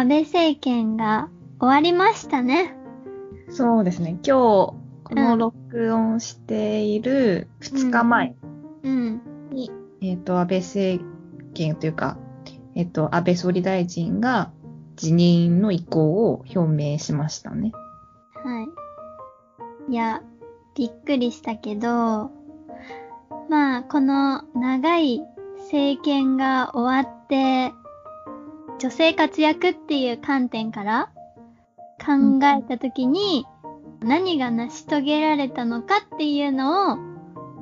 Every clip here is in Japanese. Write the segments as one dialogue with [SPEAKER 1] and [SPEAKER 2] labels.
[SPEAKER 1] 安倍政権が終わりましたね。
[SPEAKER 2] そうですね。今日、この録音している2日前
[SPEAKER 1] うん。
[SPEAKER 2] に、えっ、と、安倍政権というか、えっ、と、安倍総理大臣が辞任の意向を表明しましたね。
[SPEAKER 1] はい。いや、びっくりしたけど、まあ、この長い政権が終わって、女性活躍っていう観点から考えたときに、何が成し遂げられたのかっていうのを、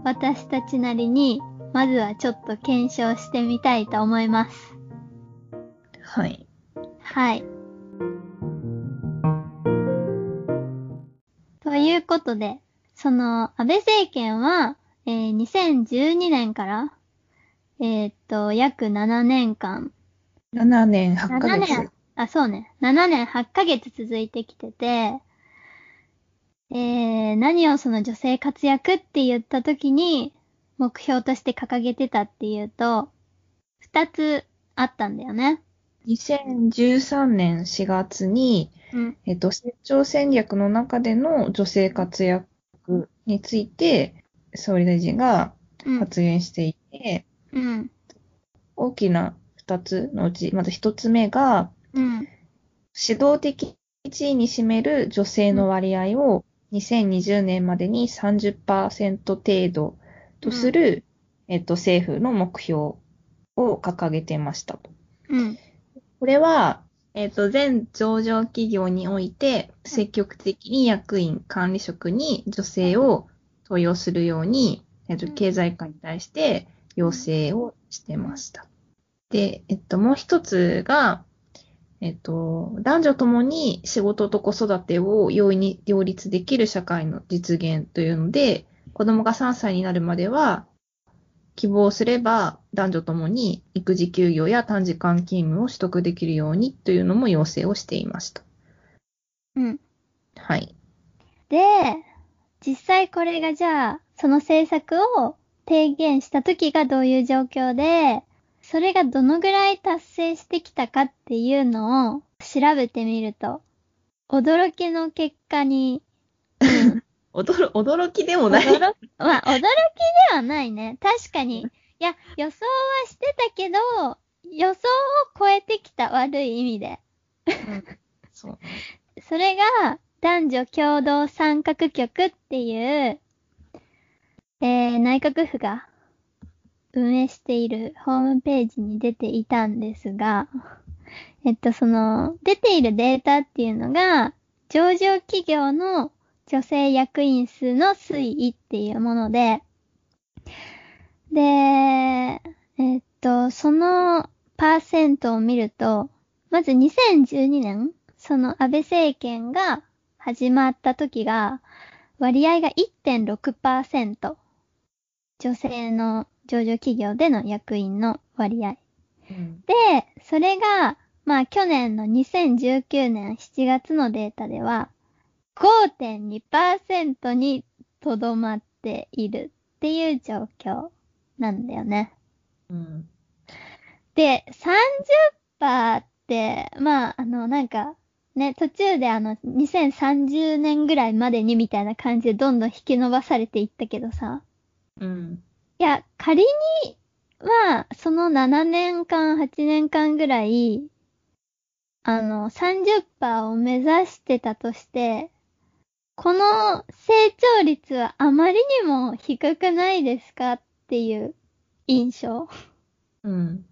[SPEAKER 1] 私たちなりに、まずはちょっと検証してみたいと思います。
[SPEAKER 2] はい。
[SPEAKER 1] はい。ということで、その、安倍政権は、えー2012年から、えーっと、約7年間、
[SPEAKER 2] 7年8ヶ
[SPEAKER 1] 7
[SPEAKER 2] 月
[SPEAKER 1] 年。、あ、そうね。7年8ヶ月続いてきてて、えー、何をその女性活躍って言った時に、目標として掲げてたっていうと、二つあったんだよね。
[SPEAKER 2] 2013年4月に、
[SPEAKER 1] うん。
[SPEAKER 2] えっと、成長戦略の中での女性活躍について、総理大臣が
[SPEAKER 1] うん。
[SPEAKER 2] 発言していて、
[SPEAKER 1] うん。
[SPEAKER 2] 大きな二つのうち、まず一つ目が、
[SPEAKER 1] うん。
[SPEAKER 2] 指導的地位に占める女性の割合を2020年までに30%程度とする、えっと、政府の目標を掲げてましたと。
[SPEAKER 1] うん。
[SPEAKER 2] これは、えっと、全上場企業において、積極的に役員、管理職に女性を登用するように、えっと、経済界に対して要請をしてました。で、えっと、もう一つが、えっと、男女ともに仕事と子育てを容易に両立できる社会の実現というので、子供が3歳になるまでは、希望すれば男女ともに育児休業や短時間勤務を取得できるようにというのも要請をしていました。
[SPEAKER 1] うん。
[SPEAKER 2] はい。
[SPEAKER 1] で、実際これがじゃあ、その政策を提言した時がどういう状況で、それがどのぐらい達成してきたかっていうのを調べてみると、驚きの結果に、
[SPEAKER 2] 驚、驚きでもない。
[SPEAKER 1] 驚まあ、驚きではないね。確かに。いや、予想はしてたけど、予想を超えてきた悪い意味で。
[SPEAKER 2] うんそう。
[SPEAKER 1] それが、男女共同参画局っていう、えー、内閣府が運営しているホームページに出ていたんですが、えっと、その、出ているデータっていうのが、上場企業の女性役員数の推移っていうもので、で、えっと、そのパーセントを見ると、まず2012年、その安倍政権が始まった時が、割合が1.6%。女性の上場企業での役員の割合。
[SPEAKER 2] うん
[SPEAKER 1] で、それが、まあ去年の2019年7月のデータでは、5.2%にとどまっているっていう状況なんだよね。
[SPEAKER 2] うん。
[SPEAKER 1] で、30%って、まあ、あの、なんか、ね、途中であの、2030年ぐらいまでにみたいな感じでどんどん引き伸ばされていったけどさ。
[SPEAKER 2] うん。
[SPEAKER 1] いや、仮に、まあ、その7年間、8年間ぐらい、あの、30%を目指してたとして、この成長率はあまりにも低くないですかっていう印象。
[SPEAKER 2] うん。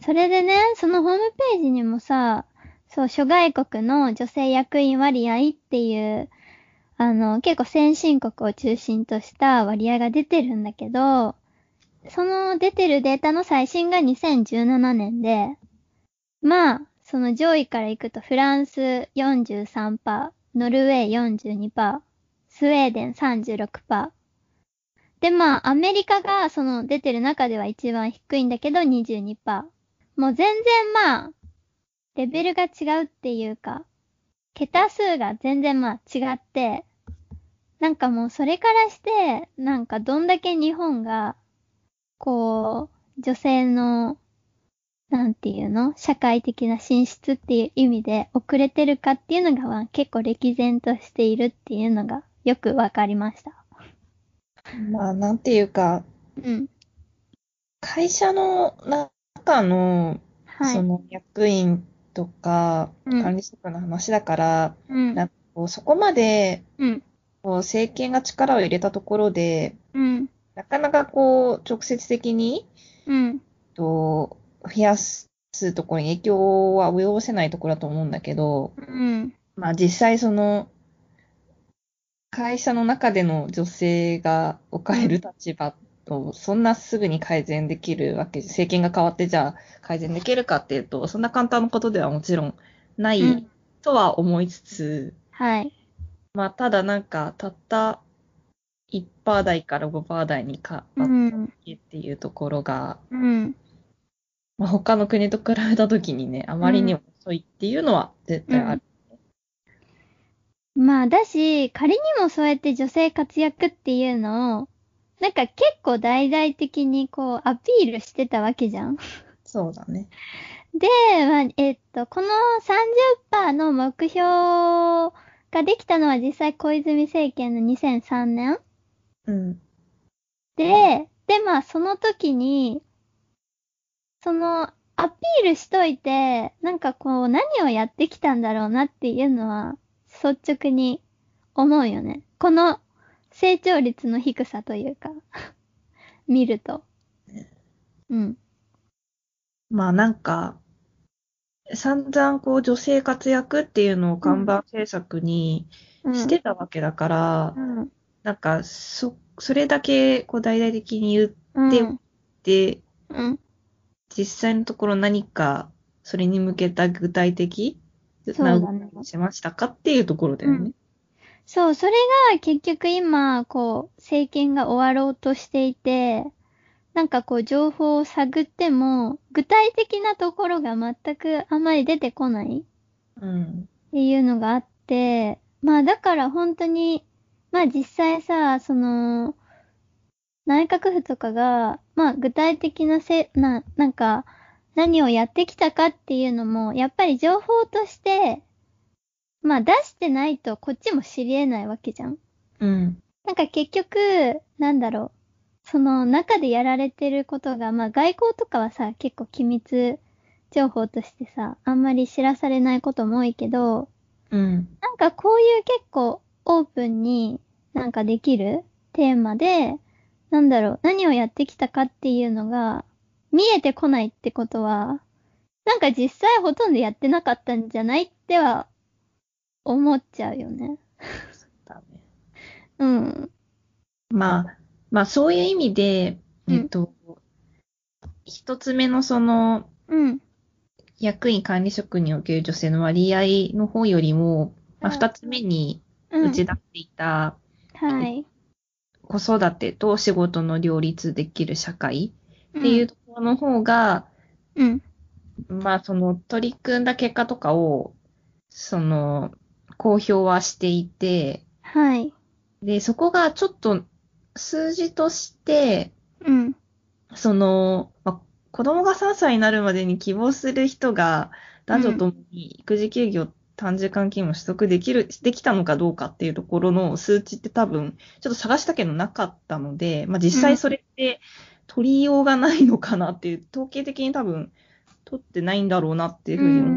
[SPEAKER 1] それでね、そのホームページにもさ、そう、諸外国の女性役員割合っていう、あの、結構先進国を中心とした割合が出てるんだけど、その出てるデータの最新が2017年で、まあ、その上位から行くとフランス43%、ノルウェー42%、スウェーデン36%。で、まあ、アメリカがその出てる中では一番低いんだけど22%。もう全然まあ、レベルが違うっていうか、桁数が全然まあ違って、なんかもうそれからして、なんかどんだけ日本が、こう、女性の、なんていうの社会的な進出っていう意味で遅れてるかっていうのが、まあ、結構歴然としているっていうのがよくわかりました。
[SPEAKER 2] まあ、なんていうか、
[SPEAKER 1] うん。
[SPEAKER 2] 会社の中の、
[SPEAKER 1] はい。
[SPEAKER 2] その役員とか
[SPEAKER 1] うん
[SPEAKER 2] 管理職の話だから、
[SPEAKER 1] うん。
[SPEAKER 2] なんかこうそこまで
[SPEAKER 1] うん。
[SPEAKER 2] こう政権が力を入れたところで、
[SPEAKER 1] うん。
[SPEAKER 2] なかなかこう直接的に
[SPEAKER 1] うん。
[SPEAKER 2] と増やすところに影響は及ぼせないところだと思うんだけど、
[SPEAKER 1] うん。
[SPEAKER 2] まあ実際その会社の中での女性が置かれる立場と、そんなすぐに改善できるわけで、政権が変わってじゃあ改善できるかっていうと、そんな簡単なことではもちろんない
[SPEAKER 1] うん
[SPEAKER 2] とは思いつつ、
[SPEAKER 1] はい。
[SPEAKER 2] まあただなんかたった1%台から5%台に変わった
[SPEAKER 1] うん。
[SPEAKER 2] っていうところが、
[SPEAKER 1] うん。
[SPEAKER 2] まあ、他の国と比べたときにね、あまりにも遅いっていうのは絶対ある。
[SPEAKER 1] まあ、だし、仮にもそうやって女性活躍っていうのを、なんか結構大々的にこうアピールしてたわけじゃん。
[SPEAKER 2] そうだね。
[SPEAKER 1] で、まあ、えっと、この30%の目標ができたのは実際小泉政権の2003年
[SPEAKER 2] うん。
[SPEAKER 1] で、で、まあ、その時に、その、アピールしといて、なんかこう、何をやってきたんだろうなっていうのは、率直に思うよね。この成長率の低さというか、見ると。うん。
[SPEAKER 2] まあなんか、散々こう女性活躍っていうのを看板政策に
[SPEAKER 1] うん。
[SPEAKER 2] してたわけだから、
[SPEAKER 1] うん。
[SPEAKER 2] なんかそ、それだけこう大々的に言っ
[SPEAKER 1] うん。
[SPEAKER 2] て、
[SPEAKER 1] うん。
[SPEAKER 2] 実際のところ何かそれに向けた具体的な動きをしましたかっていうところだよね。
[SPEAKER 1] そう、それが結局今、こう、政権が終わろうとしていて、なんかこう、情報を探っても、具体的なところが全くあまり出てこない
[SPEAKER 2] うん。
[SPEAKER 1] っていうのがあって、まあだから本当に、まあ実際さ、その、内閣府とかが、まあ具体的なせ、な、なんか、何をやってきたかっていうのも、やっぱり情報として、まあ出してないとこっちも知り得ないわけじゃん。
[SPEAKER 2] うん。
[SPEAKER 1] なんか結局、なんだろう。その中でやられてることが、まあ外交とかはさ、結構機密情報としてさ、あんまり知らされないことも多いけど、
[SPEAKER 2] うん。
[SPEAKER 1] なんかこういう結構オープンになんかできるテーマで、なんだろう、何をやってきたかっていうのが見えてこないってことは、なんか実際ほとんどやってなかったんじゃないっては思っちゃうよね。
[SPEAKER 2] だね。
[SPEAKER 1] うん。
[SPEAKER 2] まあ、まあそういう意味で、
[SPEAKER 1] うん
[SPEAKER 2] えっと、一つ目のその、
[SPEAKER 1] うん。
[SPEAKER 2] 役員管理職における女性の割合の方よりも、まあ、
[SPEAKER 1] うん
[SPEAKER 2] 二つ目に
[SPEAKER 1] うん。
[SPEAKER 2] 打ち出していた
[SPEAKER 1] はい。
[SPEAKER 2] 子育てと仕事の両立できる社会
[SPEAKER 1] っ
[SPEAKER 2] っていうところの方が、
[SPEAKER 1] うん。
[SPEAKER 2] まあその取り組んだ結果とかを、その、公表はしていて、
[SPEAKER 1] はい。
[SPEAKER 2] で、そこがちょっと数字として、
[SPEAKER 1] うん。
[SPEAKER 2] その、まあ、子供が3歳になるまでに希望する人が男女ともに育児休業短時間勤務取得できる、できたのかどうかっていうところの数値って多分、ちょっと探したけどなかったので、まあ、実際それって取りようがないのかなっていう、統計的に多分取ってないんだろうなっていうふうに思う。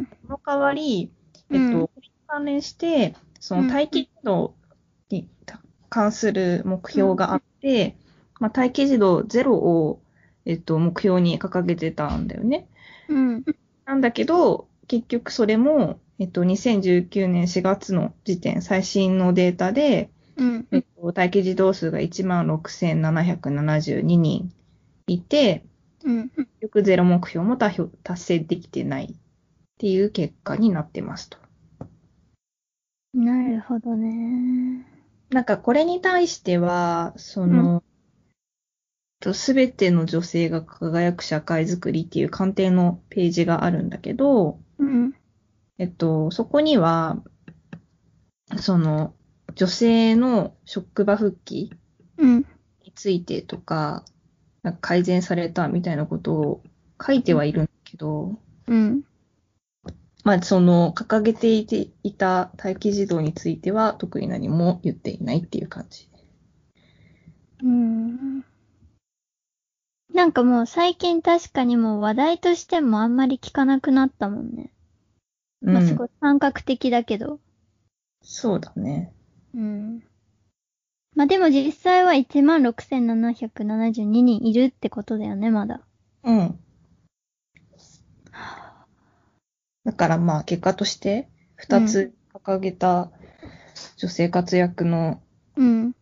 [SPEAKER 1] ん。
[SPEAKER 2] その代わり、えっ
[SPEAKER 1] うん
[SPEAKER 2] と、これに関連して、その待機児童に関する目標があって、まあ、待機児童ゼロを、えっと、目標に掲げてたんだよね。
[SPEAKER 1] うん。
[SPEAKER 2] なんだけど、結局それも、えっと、2019年4月の時点、最新のデータで、
[SPEAKER 1] うん。
[SPEAKER 2] えっと、待機児童数が16,772人いて、
[SPEAKER 1] うん。
[SPEAKER 2] 結局ゼロ目標も達成できてないっていう結果になってますと。
[SPEAKER 1] なるほどね。
[SPEAKER 2] なんかこれに対しては、その、すべての女性が輝く社会づくりっていう鑑定のページがあるんだけど、
[SPEAKER 1] うん。
[SPEAKER 2] えっと、そこには、その、女性の職場復帰
[SPEAKER 1] うん。
[SPEAKER 2] についてとか、なんか改善されたみたいなことを書いてはいるんだけど、
[SPEAKER 1] うん。
[SPEAKER 2] まあ、その、掲げていていた待機児童については、特に何も言っていないっていう感じ。
[SPEAKER 1] うん。なんかもう最近確かにもう話題としてもあんまり聞かなくなったもんね。まあすご
[SPEAKER 2] うん
[SPEAKER 1] い感覚的だけど。
[SPEAKER 2] そうだね。
[SPEAKER 1] うん。まあでも実際は16,772人いるってことだよね、まだ。
[SPEAKER 2] うん。だからまあ、結果として、二つ掲げた女性活躍の
[SPEAKER 1] うん。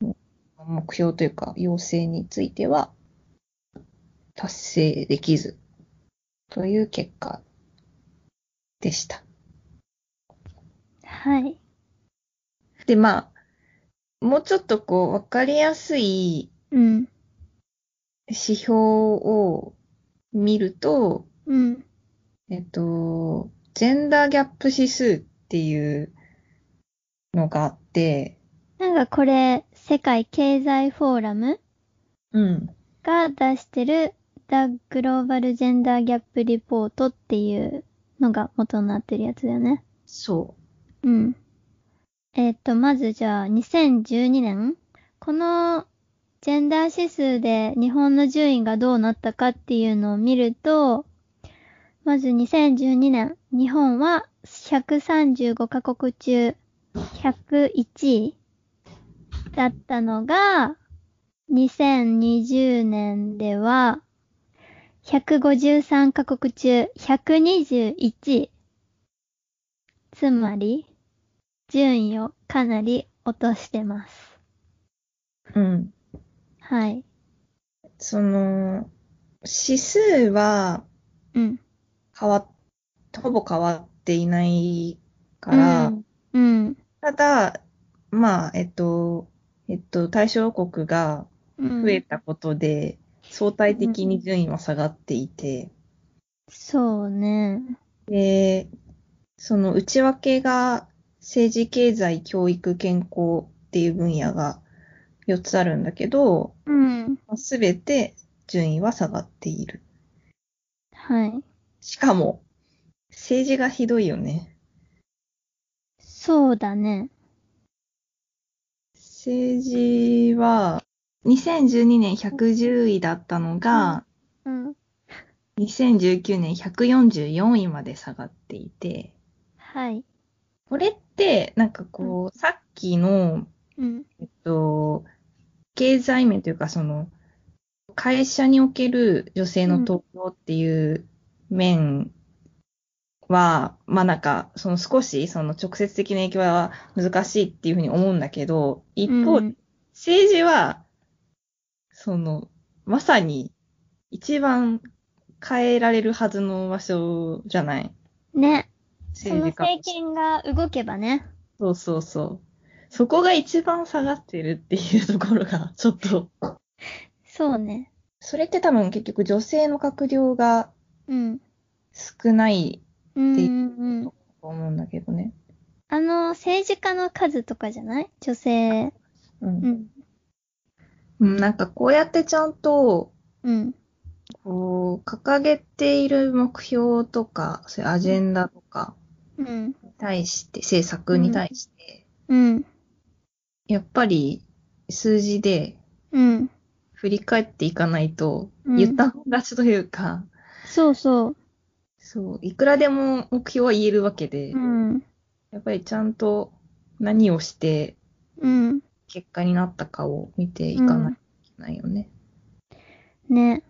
[SPEAKER 2] 目標というか、要請については、達成できず、という結果でした。
[SPEAKER 1] はい。
[SPEAKER 2] で、まあ、もうちょっとこう、わかりやすい
[SPEAKER 1] うん。
[SPEAKER 2] 指標を見ると、
[SPEAKER 1] うん。
[SPEAKER 2] えっと、ジェンダーギャップ指数っていうのがあって、
[SPEAKER 1] なんかこれ、世界経済フォーラム
[SPEAKER 2] うん。
[SPEAKER 1] が出してる The Global Gender Gap Report っていうのが元になってるやつだよね。
[SPEAKER 2] そ
[SPEAKER 1] うん。えっ、と、まずじゃあ、2012年このジェンダー指数で日本の順位がどうなったかっていうのを見ると、まず2012年、日本は135カ国中101位だったのが、2020年では153カ国中121位。つまり、順位をかなり落としてます。
[SPEAKER 2] う。うん。
[SPEAKER 1] はい。
[SPEAKER 2] その、指数は
[SPEAKER 1] うん。
[SPEAKER 2] 変わっ、ほぼ変わっていないから、
[SPEAKER 1] うん。うん。
[SPEAKER 2] ただ、まあ、えっと、えっと、対象国が
[SPEAKER 1] うん
[SPEAKER 2] 増えたことで、相対的に順位は下がっていて、
[SPEAKER 1] そうね。
[SPEAKER 2] で、その内訳が政治、経済、教育、健康っていう分野が4つあるんだけど、
[SPEAKER 1] うん。
[SPEAKER 2] すべて順位は下がっている。
[SPEAKER 1] はい。
[SPEAKER 2] しかも、政治がひどいよね。
[SPEAKER 1] そうだね。
[SPEAKER 2] 政治は、2012年110位だったのが、
[SPEAKER 1] うん。
[SPEAKER 2] 2019年144位まで下がっていて、
[SPEAKER 1] はい。
[SPEAKER 2] これって、なんかこう、さっきの、
[SPEAKER 1] うん。
[SPEAKER 2] えっと、経済面というか、その、会社における女性の登用っていう面は、まあなんか、その少し、その直接的な影響は難しいっていうふうに思うんだけど、一方、
[SPEAKER 1] うん
[SPEAKER 2] 政治は、その、まさに一番変えられるはずの場所じゃない？
[SPEAKER 1] ね。その
[SPEAKER 2] 政治家
[SPEAKER 1] 政権が動けばね。
[SPEAKER 2] そうそうそう。そこが一番下がってるっていうところが、ちょっと。
[SPEAKER 1] そうね。
[SPEAKER 2] それって多分結局女性の閣僚が
[SPEAKER 1] うん。
[SPEAKER 2] 少ない
[SPEAKER 1] うん
[SPEAKER 2] ってい
[SPEAKER 1] うん。
[SPEAKER 2] と思うんだけどね。
[SPEAKER 1] あの、政治家の数とかじゃない？女性。
[SPEAKER 2] う。
[SPEAKER 1] うんん。
[SPEAKER 2] うん、なんかこうやってちゃんと、
[SPEAKER 1] うん。
[SPEAKER 2] こう、掲げている目標とか、そういうアジェンダとか
[SPEAKER 1] うん。
[SPEAKER 2] に対して、政策に対して、
[SPEAKER 1] うん。
[SPEAKER 2] やっぱり数字で
[SPEAKER 1] うん。
[SPEAKER 2] 振り返っていかないと、
[SPEAKER 1] うん
[SPEAKER 2] 言ったもん勝ちというか、
[SPEAKER 1] そうそう。
[SPEAKER 2] そう、いくらでも目標は言えるわけで、
[SPEAKER 1] うん。
[SPEAKER 2] やっぱりちゃんと何をして
[SPEAKER 1] うん。
[SPEAKER 2] 結果になったかを見ていかないといけないよね。
[SPEAKER 1] ね。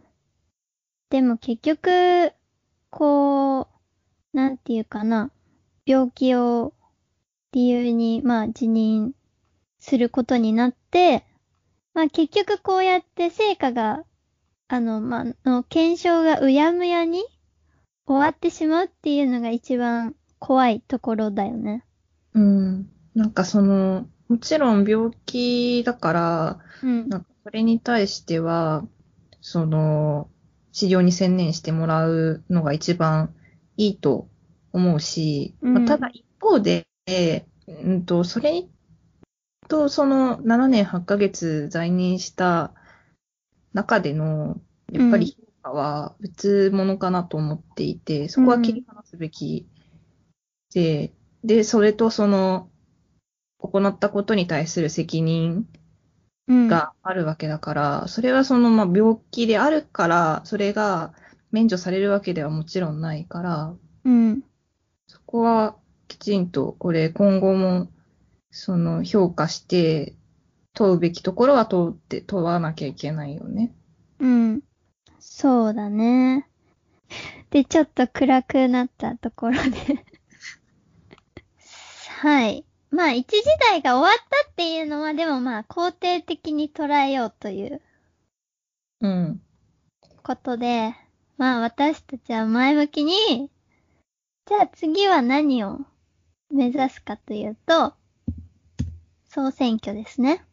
[SPEAKER 1] でも結局、こう、なんていうかな。病気を理由に、まあ辞任することになって、まあ結局こうやって成果が、あの、まあ、の検証がうやむやに終わってしまうっていうのが一番怖いところだよね。
[SPEAKER 2] うん。なんかその、もちろん病気だから、
[SPEAKER 1] うん。
[SPEAKER 2] なんかそれに対しては、その、治療に専念してもらうのが一番いいと思うし、
[SPEAKER 1] うん
[SPEAKER 2] まあ、ただ一方で、うんと、それとその7年8ヶ月在任した中での、やっぱり評かは別物かなと思っていて、そこは切り離すべきで、で、それとその、行ったことに対する責任
[SPEAKER 1] うん。
[SPEAKER 2] があるわけだから、それはその、まあ、病気であるから、それが免除されるわけではもちろんないから、
[SPEAKER 1] うん。
[SPEAKER 2] そこはきちんと、これ今後も、その、評価して、問うべきところは問って、問わなきゃいけないよね。
[SPEAKER 1] うん。そうだね。で、ちょっと暗くなったところで。はい。まあ、一時代が終わったっていうのは、でもまあ、肯定的に捉えようという
[SPEAKER 2] うん。
[SPEAKER 1] ことで、まあ、私たちは前向きに、じゃあ次は何を目指すかというと、総選挙ですね。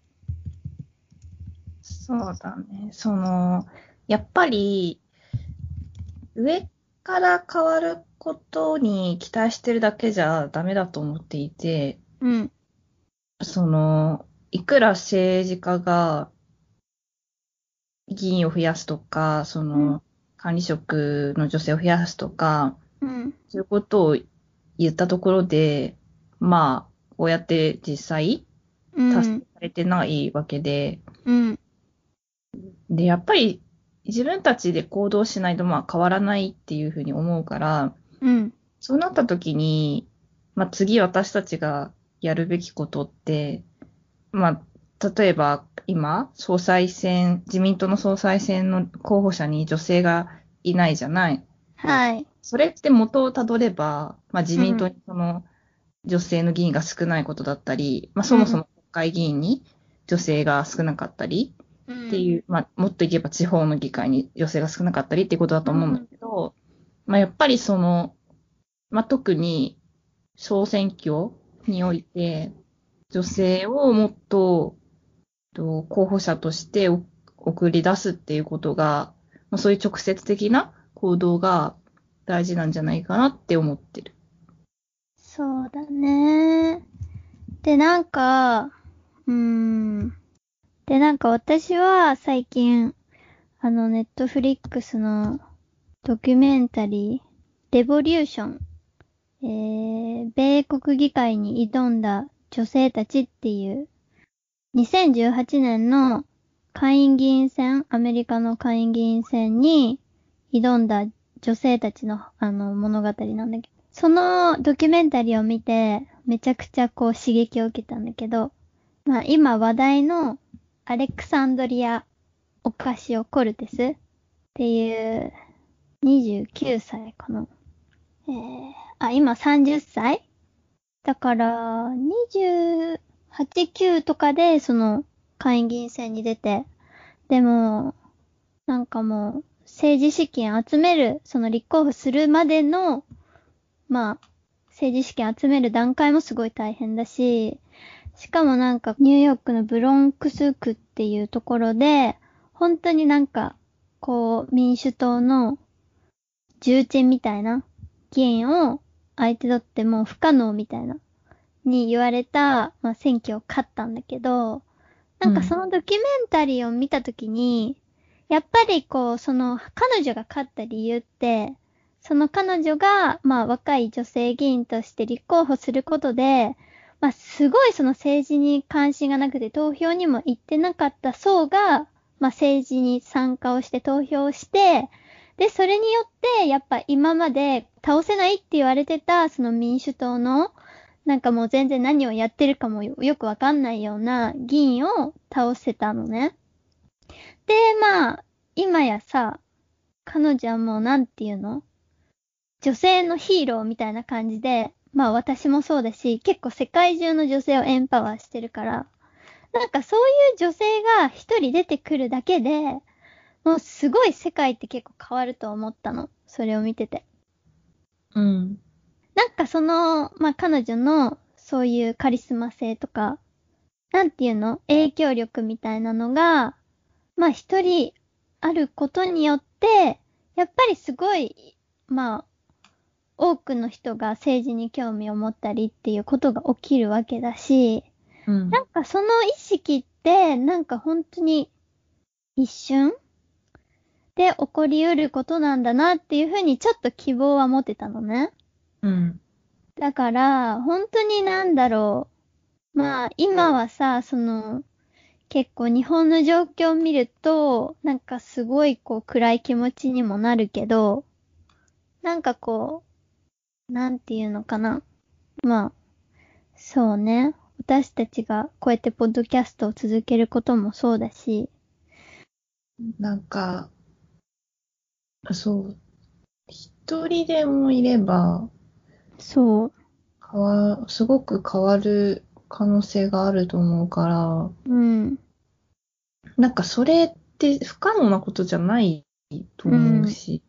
[SPEAKER 2] そうだね。その、やっぱり、上から変わることに期待してるだけじゃダメだと思っていて、
[SPEAKER 1] うん。
[SPEAKER 2] その、いくら政治家が議員を増やすとか、その、
[SPEAKER 1] うん
[SPEAKER 2] 管理職の女性を増やすとか、
[SPEAKER 1] うん。
[SPEAKER 2] そういうことを言ったところで、まあ、こうやって実際
[SPEAKER 1] うん
[SPEAKER 2] 達成。されてないわけで、
[SPEAKER 1] うん。
[SPEAKER 2] で、やっぱり自分たちで行動しないとまあ変わらないっていうふうに思うから、
[SPEAKER 1] うん。
[SPEAKER 2] そうなった時に、まあ次私たちがやるべきことって、まあ、例えば今、総裁選、自民党の総裁選の候補者に女性がいないじゃない。
[SPEAKER 1] はい。
[SPEAKER 2] それって元をたどれば、まあ自民党にその女性の議員が少ないことだったり、まあそもそも国会議員に女性が少なかったり、
[SPEAKER 1] っ
[SPEAKER 2] っていう、まあ、もっといけば地方の議会に女性が少なかったりっていうことだと思うんだけど、まあ、やっぱりその、まあ、特に総選挙において、女性をもっと、と候補者としてお送り出すっていうことが、まあ、そういう直接的な行動が大事なんじゃないかなって思ってる。
[SPEAKER 1] そうだね。で、なんか、うーん。で、なんか私は最近、あの、ネットフリックスのドキュメンタリー、レボリューション、えー、米国議会に挑んだ女性たちっていう、2018年の下院議員選、アメリカの下院議員選に挑んだ女性たちのあの物語なんだけど、そのドキュメンタリーを見て、めちゃくちゃこう刺激を受けたんだけど、まあ今話題のアレクサンドリア・オカシオ・コルテスっていう29歳かな。えー、あ、今30歳？だから、28、9とかでその下院議員選に出て、でも、なんかもう、政治資金集める、その立候補するまでの、まあ、政治資金集める段階もすごい大変だし、しかもなんかニューヨークのブロンクス区っていうところで、本当になんか、こう、民主党の重鎮みたいな議員を相手取ってもう不可能みたいな、に言われた、まあ、選挙を勝ったんだけど、なんかそのドキュメンタリーを見たときに、やっぱりこう、その彼女が勝った理由って、その彼女が、まあ若い女性議員として立候補することで、まあすごいその政治に関心がなくて投票にも行ってなかった層が、まあ政治に参加をして投票して、で、それによって、やっぱ今まで倒せないって言われてた、その民主党の、なんかもう全然何をやってるかもよよくわかんないような議員を倒せたのね。で、まあ、今やさ、彼女はもうなんていうの？女性のヒーローみたいな感じで、まあ私もそうだし、結構世界中の女性をエンパワーしてるから、なんかそういう女性が一人出てくるだけで、もうすごい世界って結構変わると思ったの。それを見てて。
[SPEAKER 2] うん。
[SPEAKER 1] なんかその、まあ彼女のそういうカリスマ性とか、なんていうの？影響力みたいなのが、まあ一人あることによって、やっぱりすごい、まあ、多くの人が政治に興味を持ったりっていうことが起きるわけだし、
[SPEAKER 2] うん。
[SPEAKER 1] なんかその意識って、なんか本当に一瞬で起こり得ることなんだなっていうふうにちょっと希望は持てたのね。
[SPEAKER 2] うん。
[SPEAKER 1] だから、本当になんだろう。まあ、今はさ、その、結構日本の状況を見ると、なんかすごいこう暗い気持ちにもなるけど、なんかこう、なんていうのかな。まあ、そうね。私たちがこうやってポッドキャストを続けることもそうだし、
[SPEAKER 2] なんか、そう。一人でもいれば、
[SPEAKER 1] そう。
[SPEAKER 2] 変わ、すごく変わる可能性があると思うから、
[SPEAKER 1] うん。
[SPEAKER 2] なんかそれって不可能なことじゃないと思うし、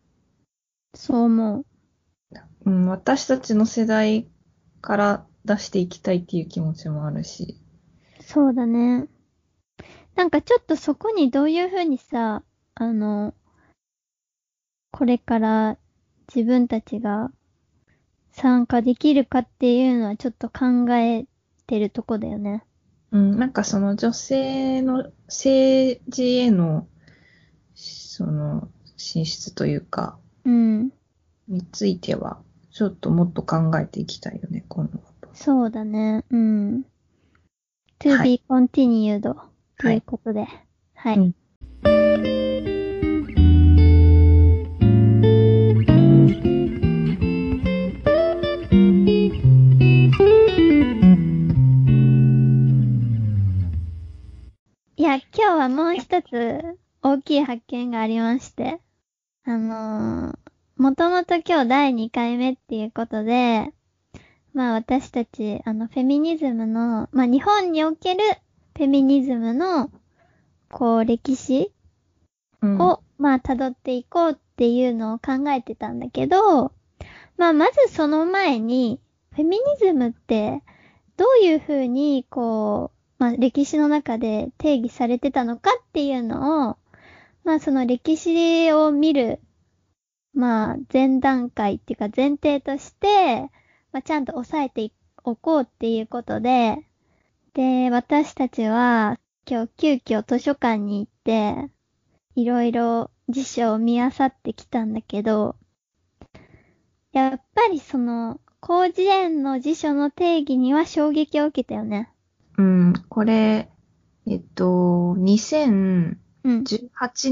[SPEAKER 1] そう思う。
[SPEAKER 2] うん私たちの世代から出していきたいっていう気持ちもあるし。
[SPEAKER 1] そうだね。なんかちょっとそこにどういうふうにさ、あの、これから自分たちが参加できるかっていうのはちょっと考えてるとこだよね。
[SPEAKER 2] うん、なんかその女性の政治への、その進出というか、
[SPEAKER 1] うん。
[SPEAKER 2] については、ちょっともっと考えていきたいよね、今度は。
[SPEAKER 1] そうだね。うん。to
[SPEAKER 2] は
[SPEAKER 1] be continued ということで。はい。
[SPEAKER 2] うん
[SPEAKER 1] いや、今日はもう一つ大きい発見がありまして。あのー、もともと今日第2回目っていうことで、まあ私たち、あの、フェミニズムの、まあ日本におけるフェミニズムの、こう、歴史
[SPEAKER 2] うん。
[SPEAKER 1] を、まあ辿っていこうっていうのを考えてたんだけど、まあまずその前に、フェミニズムって、どういうふうに、こう、まあ歴史の中で定義されてたのかっていうのを、まあその歴史を見る、まあ前段階っていうか前提として、まあちゃんと押さえておこうっていうことで、で、私たちは今日急遽図書館に行って、いろいろ辞書を見漁ってきたんだけど、やっぱりその、広辞苑の辞書の定義には衝撃を受けたよね。
[SPEAKER 2] うん、これ、えっと、2018
[SPEAKER 1] うん。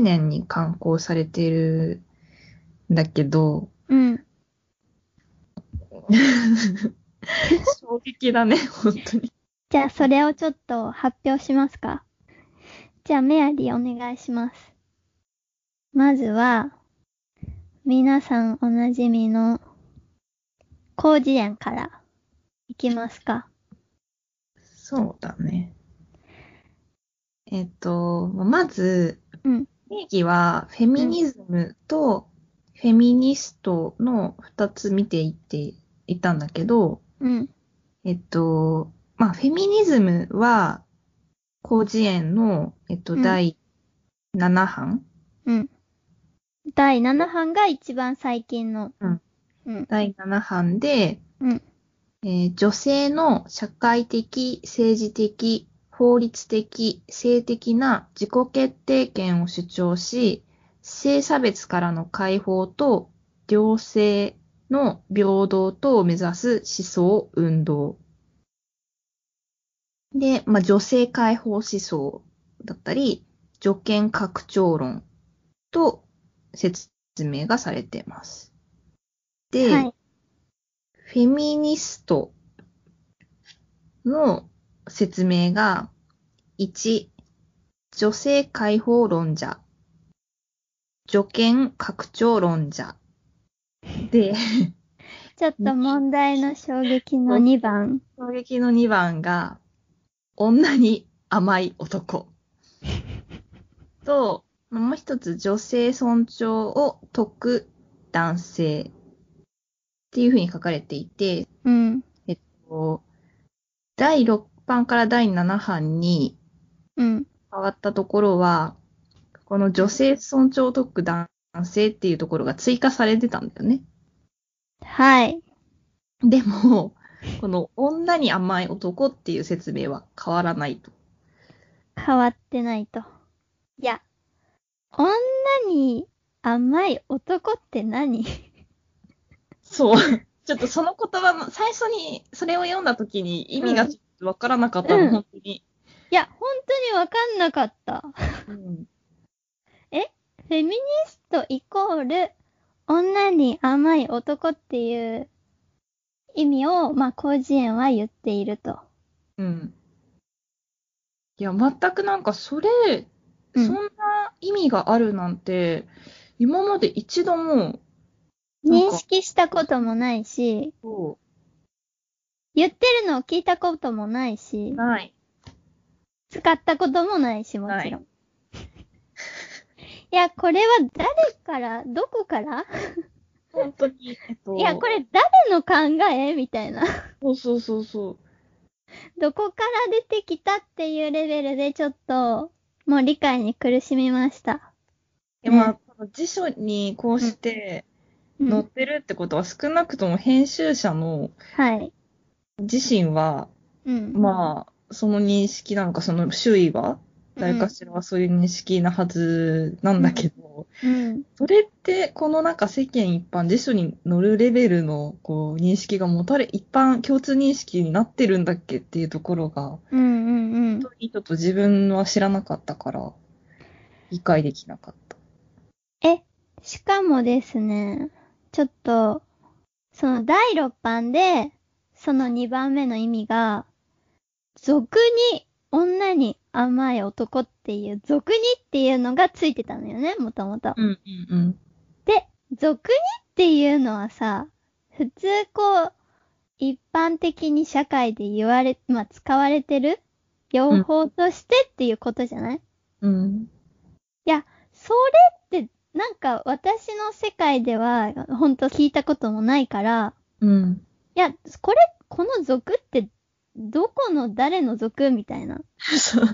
[SPEAKER 2] 年に刊行されているんだけど、
[SPEAKER 1] うん。
[SPEAKER 2] 衝撃だね、本当に。
[SPEAKER 1] じゃあそれをちょっと発表しますか。じゃあメアリーお願いします。まずは、皆さんおなじみの広辞苑からいきますか。
[SPEAKER 2] そうだね。えっと、まず、
[SPEAKER 1] うん。
[SPEAKER 2] 定義は、フェミニズムとフェミニストの二つ見ていっていたんだけど、
[SPEAKER 1] うん。
[SPEAKER 2] えっと、まあ、フェミニズムは、広辞苑の、えっと、
[SPEAKER 1] うん
[SPEAKER 2] 第7版、
[SPEAKER 1] うん。第7版が一番最近の。
[SPEAKER 2] うん。
[SPEAKER 1] うん。
[SPEAKER 2] 第7版で、
[SPEAKER 1] うん。
[SPEAKER 2] えー女性の社会的、政治的、法律的、性的な自己決定権を主張し、性差別からの解放と両性の平等とを目指す思想運動。で、まあ、女性解放思想だったり、女権拡張論と説明がされています。で、
[SPEAKER 1] はい。
[SPEAKER 2] フェミニストの説明が、1、女性解放論者、女権拡張論者。で、
[SPEAKER 1] ちょっと問題の衝撃の2番。
[SPEAKER 2] 衝撃の2番が、女に甘い男。と、もう一つ、女性尊重を説く男性。っていうふうに書かれていて、
[SPEAKER 1] うん。
[SPEAKER 2] こう第6版から第7版に
[SPEAKER 1] うん。
[SPEAKER 2] 変わったところは、この女性尊重を説く男性っていうところが追加されてたんだよね。
[SPEAKER 1] はい。
[SPEAKER 2] でも、この女に甘い男っていう説明は変わらないと。
[SPEAKER 1] 変わってないと。いや、女に甘い男って何？
[SPEAKER 2] そう。ちょっとその言葉の、最初にそれを読んだ時に意味がちょっとわからなかったの、
[SPEAKER 1] うん
[SPEAKER 2] 本当に。
[SPEAKER 1] いや、本当にわかんなかった。
[SPEAKER 2] うん。
[SPEAKER 1] フェミニストイコール、女に甘い男っていう意味を、まあ、広辞苑は言っていると。
[SPEAKER 2] うん。いや、全くなんかそれ、
[SPEAKER 1] うん
[SPEAKER 2] そんな意味があるなんて、今まで一度も、
[SPEAKER 1] 認識したこともないし、
[SPEAKER 2] そ
[SPEAKER 1] 言ってるのを聞いたこともないし
[SPEAKER 2] う、ない。
[SPEAKER 1] 使ったこともないし、もちろん。や、これは誰から、どこから？
[SPEAKER 2] 本当に、えっと、
[SPEAKER 1] いや、これ誰の考え？みたいな。
[SPEAKER 2] そうそうそうそう。
[SPEAKER 1] どこから出てきたっていうレベルでちょっと、もう理解に苦しみました。
[SPEAKER 2] でまあ、辞書にこうして
[SPEAKER 1] うん
[SPEAKER 2] 載ってるってことは少なくとも編集者の
[SPEAKER 1] はい。
[SPEAKER 2] 自身は、
[SPEAKER 1] うん。
[SPEAKER 2] まあ、その認識なのか、その周囲は、誰かしらはそういう認識なはずなんだけど、
[SPEAKER 1] うん。
[SPEAKER 2] それって、このなんか世間一般、辞書に載るレベルのこう認識が持たれ、一般共通認識になってるんだっけっていうところが、
[SPEAKER 1] うんうんうん。
[SPEAKER 2] 本当にちょっと自分は知らなかったから、理解できなかった。
[SPEAKER 1] え、しかもですね、ちょっと、その第6版で、その2番目の意味が、俗に女に甘い男っていう、俗にっていうのがついてたのよね、もともと。
[SPEAKER 2] うんうんうん。
[SPEAKER 1] で、俗にっていうのはさ、普通こう、一般的に社会で言われ、まあ、使われてる用法としてっていうことじゃない、
[SPEAKER 2] うん。
[SPEAKER 1] いや、それって、なんか私の世界では、ほんと聞いたこともないから、
[SPEAKER 2] うん。
[SPEAKER 1] いや、これ、この族って、どこの誰の族みたいな。
[SPEAKER 2] そう。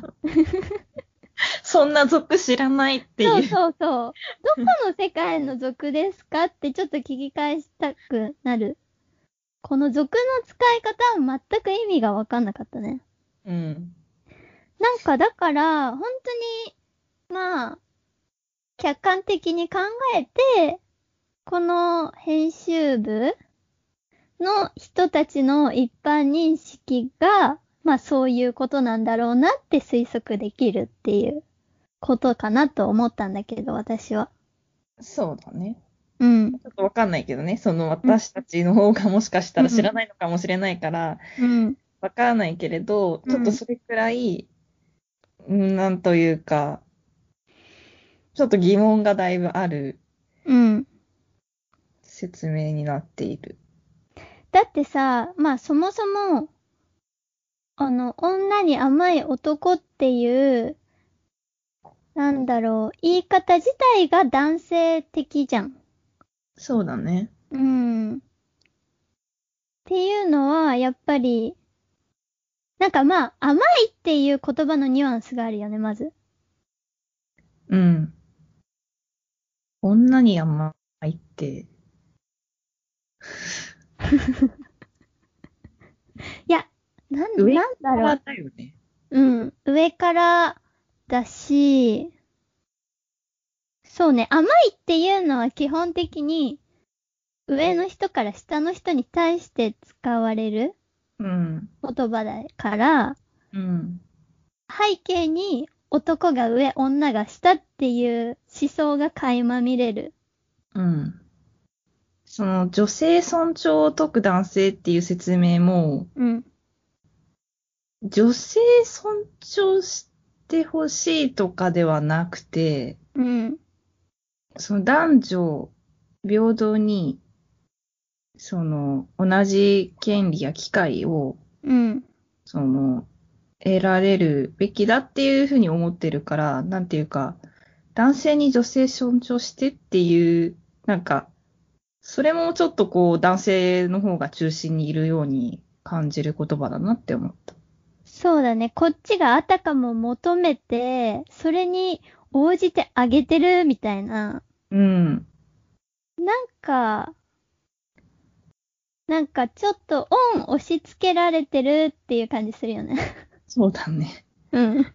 [SPEAKER 2] そんな族知らないっていう。
[SPEAKER 1] そうそうそう。どこの世界の族ですかってちょっと聞き返したくなる。この族の使い方は全く意味がわかんなかったね。
[SPEAKER 2] うん。
[SPEAKER 1] なんかだから、本当に、まあ、客観的に考えて、この編集部の人たちの一般認識が、まあそういうことなんだろうなって推測できるっていうことかなと思ったんだけど、私は。
[SPEAKER 2] そうだね。
[SPEAKER 1] うん。
[SPEAKER 2] ちょっとわかんないけどね、その私たちの方がもしかしたら知らないのかもしれないから、
[SPEAKER 1] うん。
[SPEAKER 2] わからないけれど、ちょっとそれくらい、うん、なんというか、ちょっと疑問がだいぶある
[SPEAKER 1] うん。
[SPEAKER 2] 説明になっている。
[SPEAKER 1] だってさ、まあそもそも、あの、女に甘い男っていう、なんだろう、言い方自体が男性的じゃん。
[SPEAKER 2] そうだね。
[SPEAKER 1] うん。っていうのは、やっぱり、なんかまあ、甘いっていう言葉のニュアンスがあるよね、まず。
[SPEAKER 2] うん。女に甘いって、
[SPEAKER 1] いや、なん、
[SPEAKER 2] 上
[SPEAKER 1] なんだろう。
[SPEAKER 2] だよね。
[SPEAKER 1] うん、上からだし、そうね、甘いっていうのは基本的に、上の人から下の人に対して使われる
[SPEAKER 2] うん。
[SPEAKER 1] 言葉だから、
[SPEAKER 2] うん。
[SPEAKER 1] 背景に男が上、女が下っていう思想が垣間見れる。
[SPEAKER 2] うん。その女性尊重を解く男性っていう説明も、
[SPEAKER 1] うん。
[SPEAKER 2] 女性尊重してほしいとかではなくて、
[SPEAKER 1] うん。
[SPEAKER 2] その男女平等に、その同じ権利や機会を、
[SPEAKER 1] うん。
[SPEAKER 2] その、得られるべきだっていうふうに思ってるから、なんていうか、男性に女性尊重してっていう、なんか、それもちょっとこう男性の方が中心にいるように感じる言葉だなって思った。
[SPEAKER 1] そうだね。こっちがあたかも求めて、それに応じてあげてるみたいな。
[SPEAKER 2] うん。
[SPEAKER 1] なんか、なんかちょっとオン押し付けられてるっていう感じするよね。
[SPEAKER 2] そうだね。
[SPEAKER 1] うん。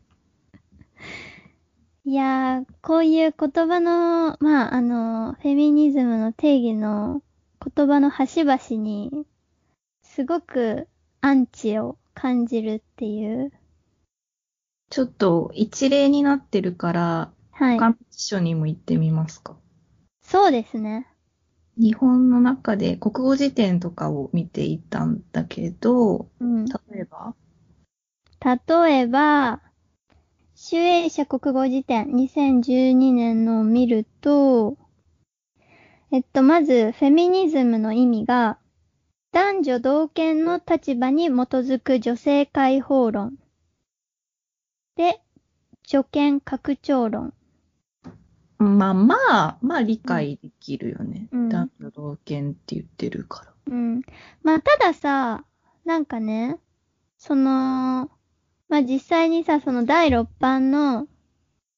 [SPEAKER 1] いいやー、こういう言葉の、まあ、あの、フェミニズムの定義の言葉の端々に、すごくアンチを感じるっていう。
[SPEAKER 2] ちょっと一例になってるから、
[SPEAKER 1] はい。
[SPEAKER 2] 他の辞書にも行ってみますか。
[SPEAKER 1] そうですね。
[SPEAKER 2] 日本の中で国語辞典とかを見ていたんだけど、
[SPEAKER 1] うん。
[SPEAKER 2] 例えば、
[SPEAKER 1] 例えば、集英社国語辞典2012年のを見ると、えっと、まず、フェミニズムの意味が、男女同権の立場に基づく女性解放論。で、女権拡張論。
[SPEAKER 2] まあまあ、まあ理解できるよね。
[SPEAKER 1] うん
[SPEAKER 2] 男女同権って言ってるから。
[SPEAKER 1] うん。まあ、たださ、なんかね、その、まあ、実際にさ、その第六版の、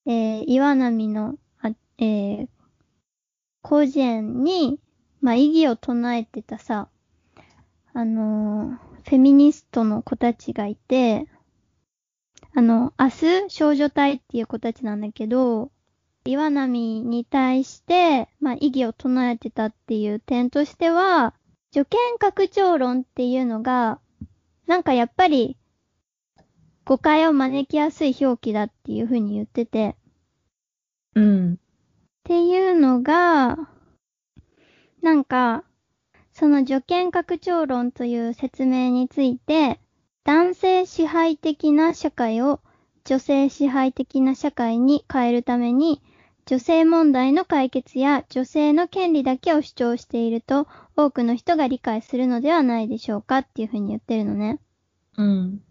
[SPEAKER 1] えー、岩波の、あえー、広辞苑に、まあ、意義を唱えてたさ、あのーフェミニストの子たちがいて、あの、明日少女隊っていう子たちなんだけど、岩波に対して、まあ、意義を唱えてたっていう点としては、助権拡張論っていうのが、なんかやっぱり、誤解を招きやすい表記だっていうふうに言ってて、
[SPEAKER 2] うん。
[SPEAKER 1] っていうのが、なんか、その助権拡張論という説明について、男性支配的な社会を女性支配的な社会に変えるために、女性問題の解決や女性の権利だけを主張していると多くの人が理解するのではないでしょうかっていうふうに言ってるのね。
[SPEAKER 2] うん。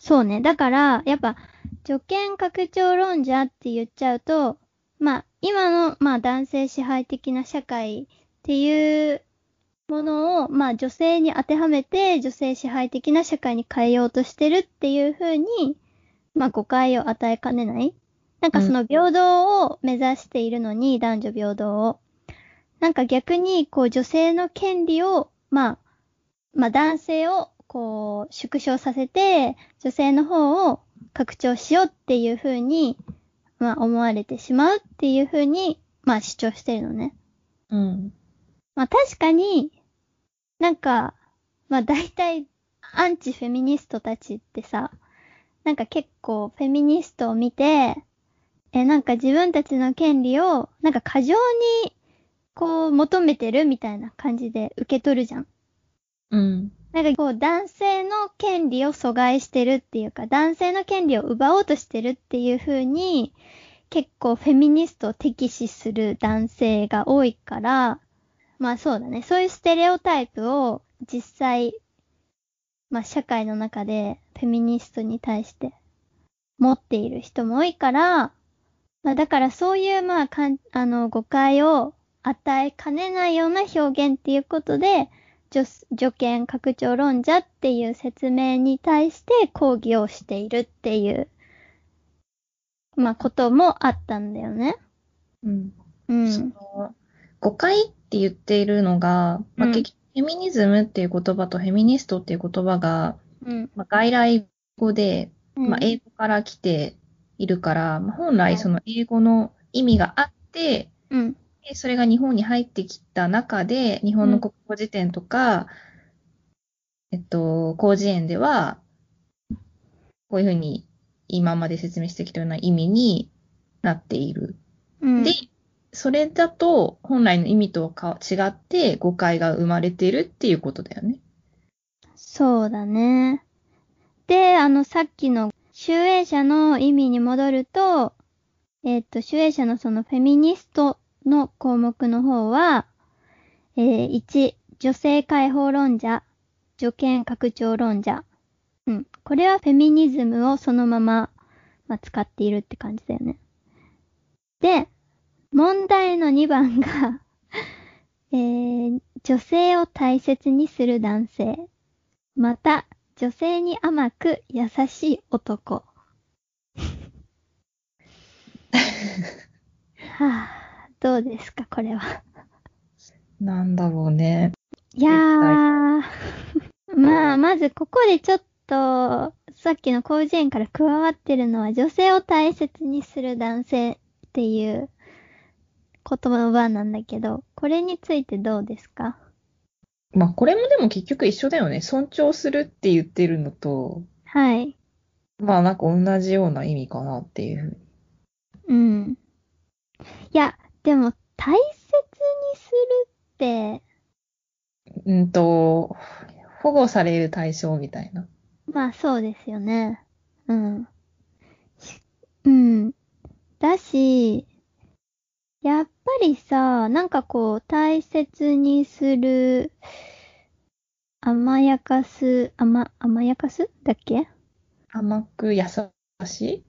[SPEAKER 1] そうね。だから、やっぱ、助権拡張論者って言っちゃうと、まあ、今の、まあ、男性支配的な社会っていうものを、まあ、女性に当てはめて、女性支配的な社会に変えようとしてるっていう風に、まあ、誤解を与えかねない。なんかその平等を目指しているのに、男女平等を。なんか逆に、こう、女性の権利を、まあ、まあ、男性を、こう、縮小させて、女性の方を拡張しようっていう風に、まあ、思われてしまうっていう風に、まあ、主張してるのね。
[SPEAKER 2] うん。
[SPEAKER 1] まあ、確かに、なんか、まあ、大体、アンチフェミニストたちってさ、なんか結構フェミニストを見て、え、なんか自分たちの権利を、なんか過剰に、こう、求めてるみたいな感じで受け取るじゃん。
[SPEAKER 2] うん。
[SPEAKER 1] なんかこう、男性の権利を阻害してるっていうか、男性の権利を奪おうとしてるっていう風に、結構フェミニストを敵視する男性が多いから、まあそうだね。そういうステレオタイプを実際、まあ社会の中でフェミニストに対して持っている人も多いから、まあだからそういうまあかん、あの誤解を与えかねないような表現っていうことで、助助権拡張論者っていう説明に対して抗議をしているっていう、まあこともあったんだよね。
[SPEAKER 2] うん。
[SPEAKER 1] うん。
[SPEAKER 2] その、誤解って言っているのが、まあ、
[SPEAKER 1] うん
[SPEAKER 2] 結局フェミニズムっていう言葉とフェミニストっていう言葉が、
[SPEAKER 1] うん。
[SPEAKER 2] まあ、外来語で、
[SPEAKER 1] うん
[SPEAKER 2] まあ、英語から来ているから、まあ、本来その英語の意味があって、
[SPEAKER 1] うん。
[SPEAKER 2] でそれが日本に入ってきた中で、日本の国語辞典とか、えっと、広辞苑では、こういうふうに今まで説明してきたような意味になっている。
[SPEAKER 1] うん。
[SPEAKER 2] で、それだと本来の意味とはか違って誤解が生まれているっていうことだよね。
[SPEAKER 1] そうだね。で、あの、さっきの、集英社の意味に戻ると、えっ、と、集英社のそのフェミニストの項目の方は、えー1、女性解放論者、女権拡張論者。うん。これはフェミニズムをそのまま、まあ、使っているって感じだよね。で、問題の2番が、えー女性を大切にする男性。また、女性に甘く優しい男。はあ、どうですか、これは。
[SPEAKER 2] なんだろうね。
[SPEAKER 1] いやー、まあ、まずここでちょっと、さっきの広辞苑から加わってるのは女性を大切にする男性っていう言葉なんだけど、これについてどうですか？
[SPEAKER 2] まあ、これもでも結局一緒だよね。尊重するって言ってるのと、
[SPEAKER 1] はい。
[SPEAKER 2] まあなんか同じような意味かなっていうふうに。
[SPEAKER 1] うん。いや、でも大切にするって、
[SPEAKER 2] うんと、保護される対象みたいな。
[SPEAKER 1] まあそうですよね。うん。しうん。だし、やっぱりさ、なんかこう、大切にする、甘やかす、甘、甘やかすだっけ？
[SPEAKER 2] 甘く優しい？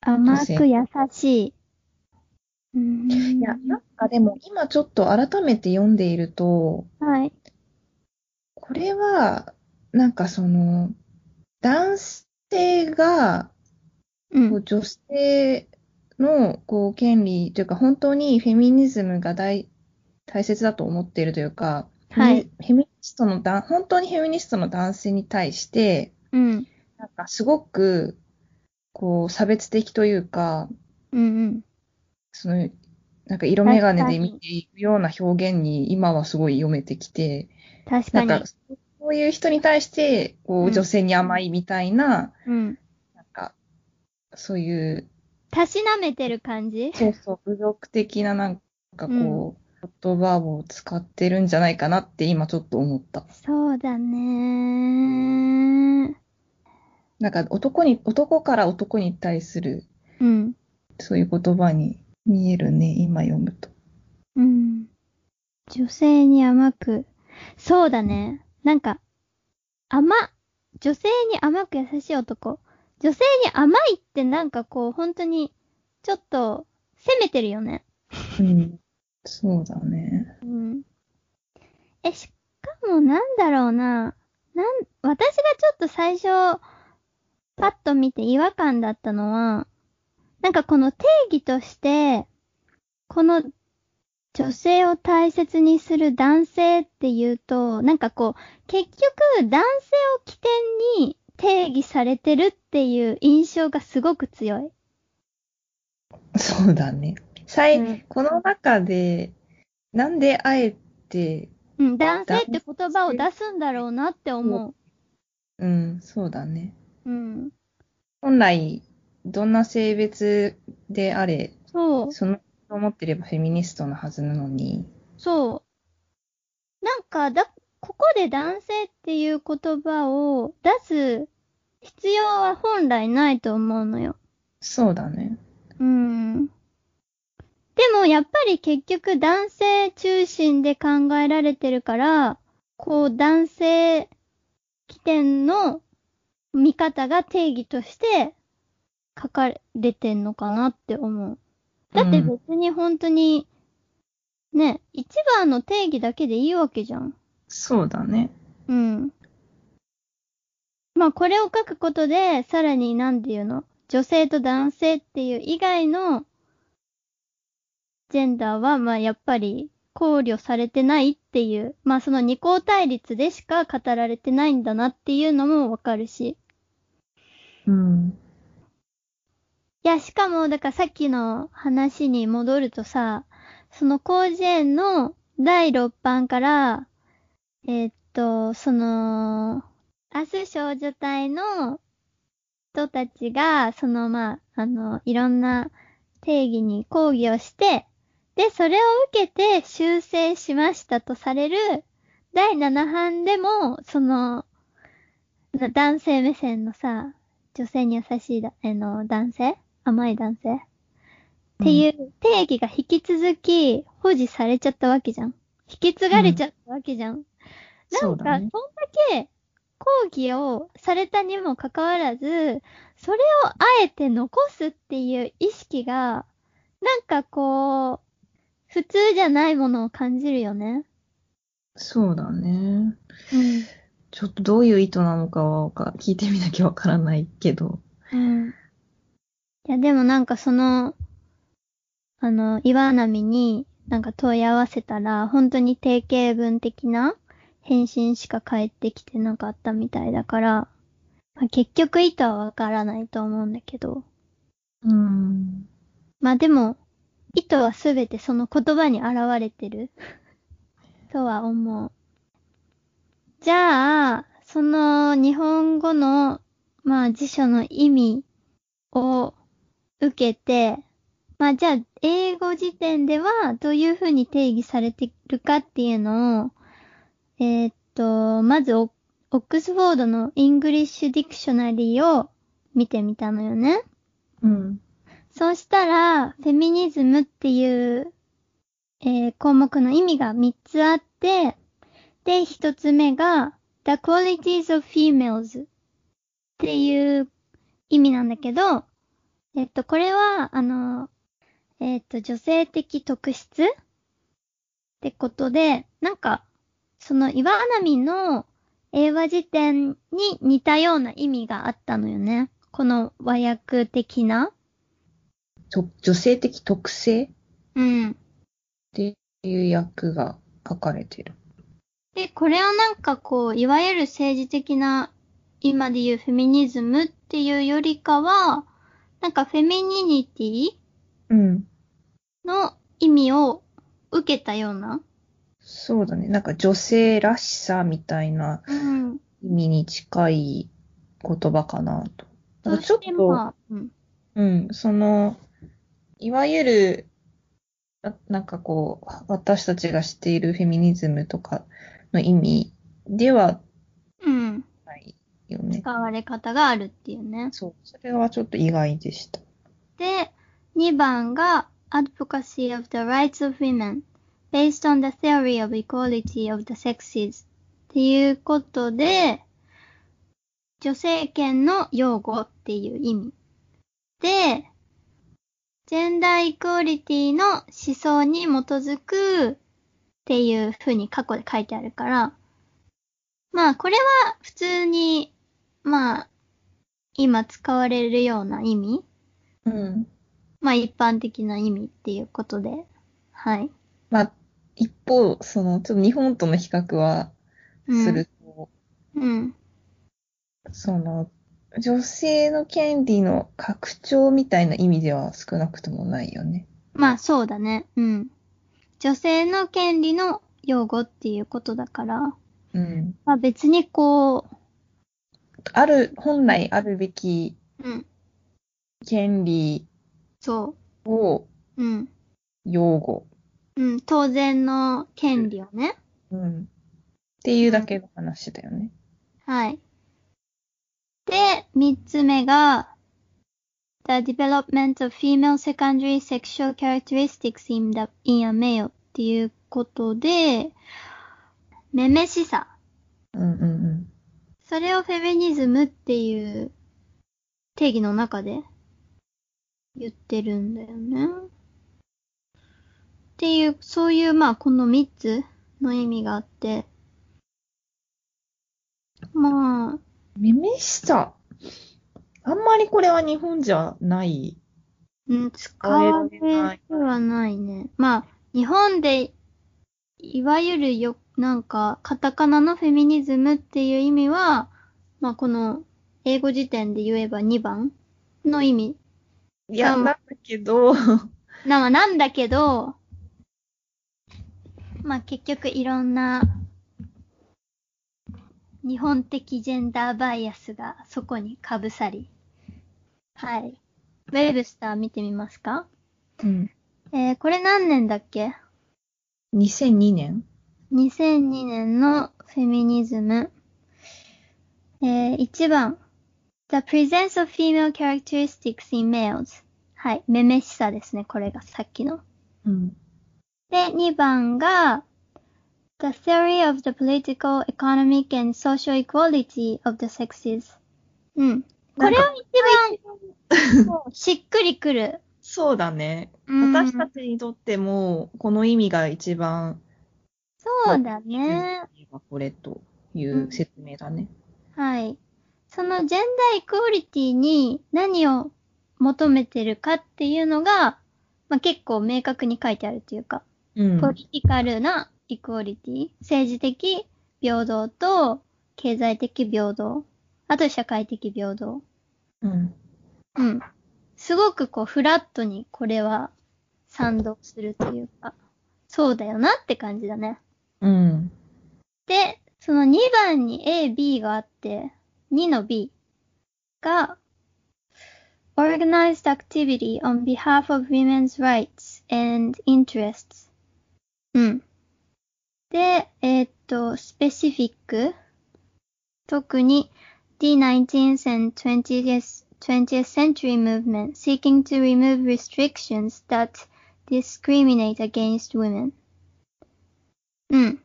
[SPEAKER 1] 甘く優しい。うん。
[SPEAKER 2] いや、なんかでも今ちょっと改めて読んでいると、
[SPEAKER 1] はい。
[SPEAKER 2] これは、なんかその、男性が、
[SPEAKER 1] うん。
[SPEAKER 2] こう女性のこう権利というか、本当にフェミニズムが大大切だと思っているというか、
[SPEAKER 1] はい
[SPEAKER 2] フェミニストのだ、本当にフェミニストの男性に対して、
[SPEAKER 1] うん。
[SPEAKER 2] なんかすごく、こう、差別的というか、
[SPEAKER 1] うんうん。
[SPEAKER 2] その、なんか色眼鏡で見ているような表現に今はすごい読めてきて、
[SPEAKER 1] 確かに
[SPEAKER 2] なんか。、そういう人に対して、こ
[SPEAKER 1] うん
[SPEAKER 2] う、女性に甘いみたいな、
[SPEAKER 1] うん。
[SPEAKER 2] なんか、そういう、
[SPEAKER 1] たしなめてる感じ？
[SPEAKER 2] そうそう、部族的ななんかこう、言葉を使ってるんじゃないかなって今ちょっと思った。
[SPEAKER 1] そうだね
[SPEAKER 2] なんか男に、男から男に対する、
[SPEAKER 1] うん。
[SPEAKER 2] そういう言葉に見えるね、今読むと。
[SPEAKER 1] うん。女性に甘く。そうだね。なんか、甘、女性に甘く優しい男。女性に甘いってなんかこう、本当に、ちょっと、責めてるよね。
[SPEAKER 2] うん。そうだね。
[SPEAKER 1] うん。え、しかもなんだろうな。なん、私がちょっと最初、パッと見て違和感だったのは、なんかこの定義として、この女性を大切にする男性っていうと、なんかこう、結局男性を起点に定義されてるっていう印象がすごく強い。
[SPEAKER 2] そうだね。最、
[SPEAKER 1] うん
[SPEAKER 2] この中で、なんであえて、
[SPEAKER 1] うん、男性って言葉を出すんだろうなって思
[SPEAKER 2] うん、そうだね。
[SPEAKER 1] う。うん。
[SPEAKER 2] 本来、どんな性別であれ、
[SPEAKER 1] そう。
[SPEAKER 2] その、思ってればフェミニストのはずなのに、
[SPEAKER 1] そう。なんか、だ、ここで男性っていう言葉を出す必要は本来ないと思うのよ。
[SPEAKER 2] そうだね。
[SPEAKER 1] うん。でも、やっぱり結局男性中心で考えられてるから、こう、男性起点の見方が定義として書かれてんのかなって思う。だって
[SPEAKER 2] うん
[SPEAKER 1] 別に本当に、ね、一番の定義だけでいいわけじゃん。
[SPEAKER 2] そうだね。
[SPEAKER 1] うん。まあ、これを書くことで、さらに何て言うの？女性と男性っていう以外のジェンダーは、まあ、やっぱり考慮されてないっていう、まあ、その二項対立でしか語られてないんだなっていうのもわかるし。
[SPEAKER 2] うん。
[SPEAKER 1] いや、しかも、だからさっきの話に戻るとさ、その広辞苑の第6版から、えーっと、その、明日少女隊の人たちが、そのまあ、あの、いろんな定義に抗議をして、で、それを受けて修正しましたとされる第7版でも、その、男性目線のさ、女性に優しいだ、あの、男性甘い男性っていう定義が引き続き保持されちゃったわけじゃん。引き継がれちゃったわけじゃん。なんか、
[SPEAKER 2] そ
[SPEAKER 1] んだけ抗議をされたにもかかわらず、それをあえて残すっていう意識が、なんかこう、普通じゃないものを感じるよね。
[SPEAKER 2] そうだね。
[SPEAKER 1] うん。
[SPEAKER 2] ちょっとどういう意図なのかは聞いてみなきゃわからないけど。
[SPEAKER 1] うん。いや、でもなんかその、あの、岩波になんか問い合わせたら、本当に定型文的な返信しか返ってきてなかったみたいだから、まあ、結局意図はわからないと思うんだけど。
[SPEAKER 2] うん。
[SPEAKER 1] まあでも、意図はすべてその言葉に現れてる。とは思う。じゃあ、その日本語の、まあ辞書の意味を受けて、まあじゃあ、英語辞典ではどういうふうに定義されてるかっていうのを、えーっと、まずオ、 Oxford の English Dictionary を見てみたのよね。
[SPEAKER 2] うん。
[SPEAKER 1] そうしたら、フェミニズムっていう、えー項目の意味が3つあって、で、1つ目が、the qualities of females っていう意味なんだけど、えっと、これは、あの、えっと、女性的特質ってことで、なんか、その岩波の英和辞典に似たような意味があったのよね。この和訳的な。
[SPEAKER 2] と女性的特性？
[SPEAKER 1] うん。
[SPEAKER 2] っていう訳が書かれてる。
[SPEAKER 1] で、これをなんかこう、いわゆる政治的な、今で言うフェミニズムっていうよりかは、なんかフェミニニティ
[SPEAKER 2] うん。
[SPEAKER 1] の意味を受けたような？
[SPEAKER 2] そうだね。なんか女性らしさみたいな
[SPEAKER 1] うん。
[SPEAKER 2] 意味に近い言葉かなと。なんかち
[SPEAKER 1] そして
[SPEAKER 2] ょっと、
[SPEAKER 1] まあ、うん。
[SPEAKER 2] うん、その、いわゆる、ななんかこう、私たちが知っているフェミニズムとかの意味では
[SPEAKER 1] うん。
[SPEAKER 2] ないよね。
[SPEAKER 1] 使われ方があるっていうね。
[SPEAKER 2] そう。それはちょっと意外でした。
[SPEAKER 1] で、2番が Advocacy of the Rights of Women based on the theory of equality of the sexes っていうことで、女性権の擁護っていう意味。で、ジェンダーイクオリティの思想に基づくっていう風に過去で書いてあるから、まあこれは普通に、まあ、今使われるような意味？
[SPEAKER 2] うん。
[SPEAKER 1] まあ一般的な意味っていうことで、はい。
[SPEAKER 2] まあ、一方、その、ちょっと日本との比較は
[SPEAKER 1] うん
[SPEAKER 2] すると、
[SPEAKER 1] うん。
[SPEAKER 2] その、女性の権利の拡張みたいな意味では少なくともないよね。
[SPEAKER 1] まあそうだね。うん。女性の権利の擁護っていうことだから、
[SPEAKER 2] うん。
[SPEAKER 1] まあ別にこ
[SPEAKER 2] ある、本来あるべき
[SPEAKER 1] う、うん。
[SPEAKER 2] 権利
[SPEAKER 1] そ
[SPEAKER 2] を
[SPEAKER 1] う。うん。
[SPEAKER 2] 擁護。
[SPEAKER 1] うん。当然の権利をね。
[SPEAKER 2] うん。っていうだけの話だよね。
[SPEAKER 1] はい。で、三つ目が、The development of female secondary sexual characteristics in, the, in a male っていうことで、めめしさ。
[SPEAKER 2] うんうんうん。
[SPEAKER 1] それをフェミニズムっていう定義の中で言ってるんだよね。っていう、そういう、まあ、この三つの意味があって、まあ、
[SPEAKER 2] めめしさ。あんまりこれは日本じゃない。
[SPEAKER 1] うん、使われてはないね。まあ、日本で、いわゆるよ、なんか、カタカナのフェミニズムっていう意味は、まあ、この、英語辞典で言えば2番の意味。
[SPEAKER 2] いや、
[SPEAKER 1] うん
[SPEAKER 2] なんだけど、
[SPEAKER 1] な、まあなんだけど、まあ結局いろんな、日本的ジェンダーバイアスがそこに被さり。はい。ウェブスター見てみますか？
[SPEAKER 2] うん。
[SPEAKER 1] えー、これ何年だっけ
[SPEAKER 2] ？2002年
[SPEAKER 1] ?2002 年のフェミニズム。えー、1番。The presence of female characteristics in males. はい。めめしさですね。これがさっきの。
[SPEAKER 2] うん。
[SPEAKER 1] で、2番が、The theory of the political, economic, and social equality of the sexes. うん。これは一番、しっくりくる。
[SPEAKER 2] そうだね。
[SPEAKER 1] うん
[SPEAKER 2] 私たちにとっても、この意味が一番、
[SPEAKER 1] そうだね。
[SPEAKER 2] これという説明だね。
[SPEAKER 1] はい。そのジェンダーイクオリティに何を求めてるかっていうのが、まあ、結構明確に書いてあるというか、
[SPEAKER 2] うん。
[SPEAKER 1] ポリティカルなイクオリティ、政治的平等と経済的平等。あと社会的平等。
[SPEAKER 2] うん。
[SPEAKER 1] うん。すごくこう、フラットにこれは賛同するというか、そうだよなって感じだね。
[SPEAKER 2] うん。
[SPEAKER 1] で、その2番に A、B があって、2の B が、organized activity on behalf of women's rights and interests. うん。で、えーっと、specific 特に the 19th and 20th, 20th century movement seeking to remove restrictions that discriminate against women. うん。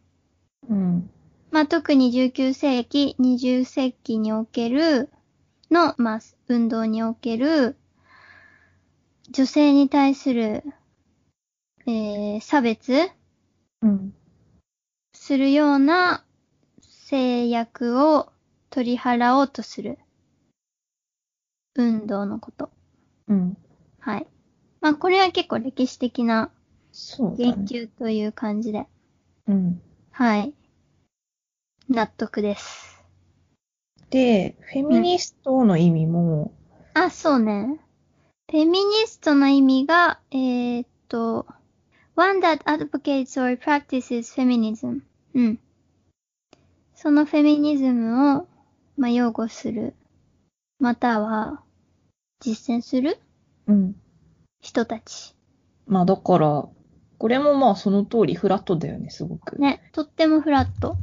[SPEAKER 2] うん。
[SPEAKER 1] まあ、特に19世紀、20世紀におけるの、まあ、運動における女性に対する、えー、差別
[SPEAKER 2] うん。
[SPEAKER 1] するような制約を取り払おうとする運動のこと。
[SPEAKER 2] うん。
[SPEAKER 1] はい。まあ、これは結構歴史的な言。及という感じで。
[SPEAKER 2] うん。
[SPEAKER 1] はい。納得です。
[SPEAKER 2] で、フェミニストの意味も、
[SPEAKER 1] あ、そうね。フェミニストの意味が、えーっと、one that advocates or practices feminism. うん。そのフェミニズムを、まあ、擁護する。または、実践する
[SPEAKER 2] うん。
[SPEAKER 1] 人たち。
[SPEAKER 2] まあだから、これもまあその通りフラットだよね、すごく。
[SPEAKER 1] ね。とってもフラット。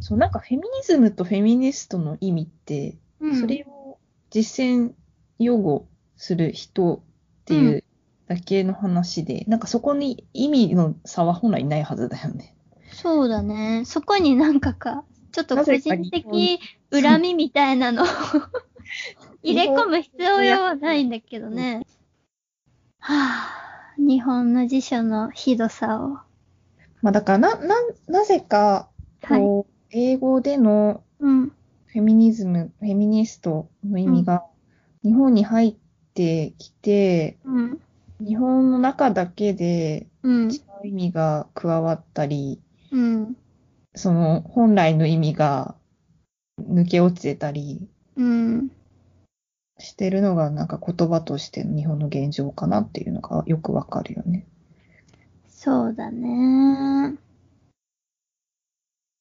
[SPEAKER 2] そう、なんかフェミニズムとフェミニストの意味って、
[SPEAKER 1] うん。
[SPEAKER 2] それを実践擁護する人っていうだけの話で、なんかそこに意味の差は本来ないはずだよね。
[SPEAKER 1] そうだね。そこになんかか、ちょっと個人的恨みみたいなのを 入れ込む必要はないんだけどね。はぁ、日本の辞書のひどさを。
[SPEAKER 2] まあだからな、な、なぜか、
[SPEAKER 1] はい。
[SPEAKER 2] こう、英語での
[SPEAKER 1] うん。
[SPEAKER 2] フェミニズム、フェミニストの意味が日本に入ってきて、
[SPEAKER 1] うん。
[SPEAKER 2] 日本の中だけで
[SPEAKER 1] うん。
[SPEAKER 2] 違う意味が加わったり、
[SPEAKER 1] うん。
[SPEAKER 2] その本来の意味が抜け落ちてたり
[SPEAKER 1] うん。
[SPEAKER 2] してるのがなんか言葉としての日本の現状かなっていうのがよくわかるよね。
[SPEAKER 1] そうだね。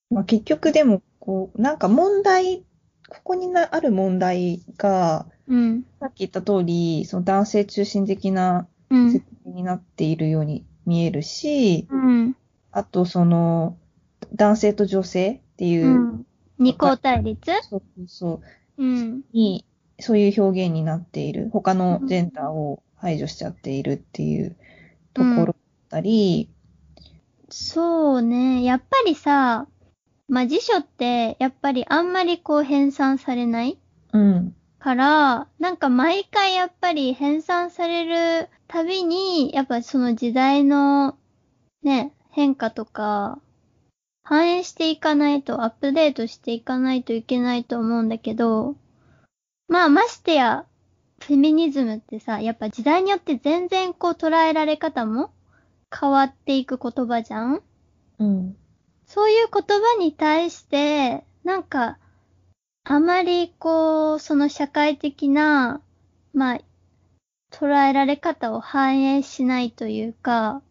[SPEAKER 2] まあ、結局でもこう、なんか問題、ここになある問題が、
[SPEAKER 1] うん。
[SPEAKER 2] さっき言った通り、その男性中心的な
[SPEAKER 1] うん
[SPEAKER 2] 説。明になっているように見えるし、
[SPEAKER 1] うん。
[SPEAKER 2] あとその男性と女性っていうう、
[SPEAKER 1] ん。二項対立？
[SPEAKER 2] そうそうそう、
[SPEAKER 1] うん。
[SPEAKER 2] に、そういう表現になっている。他のジェンダーを排除しちゃっているっていうところだったり、
[SPEAKER 1] そうね。やっぱりさ、まあ、辞書って、やっぱりあんまりこう編纂されない
[SPEAKER 2] うん、
[SPEAKER 1] から、なんか毎回やっぱり編纂されるたびに、やっぱその時代のね、変化とか、反映していかないと、アップデートしていかないといけないと思うんだけど、まあましてや、フェミニズムってさ、やっぱ時代によって全然こう捉えられ方も変わっていく言葉じゃん
[SPEAKER 2] うん、
[SPEAKER 1] そういう言葉に対して、なんか、あまりこう、その社会的な、まあ、捉えられ方を反映しないというか、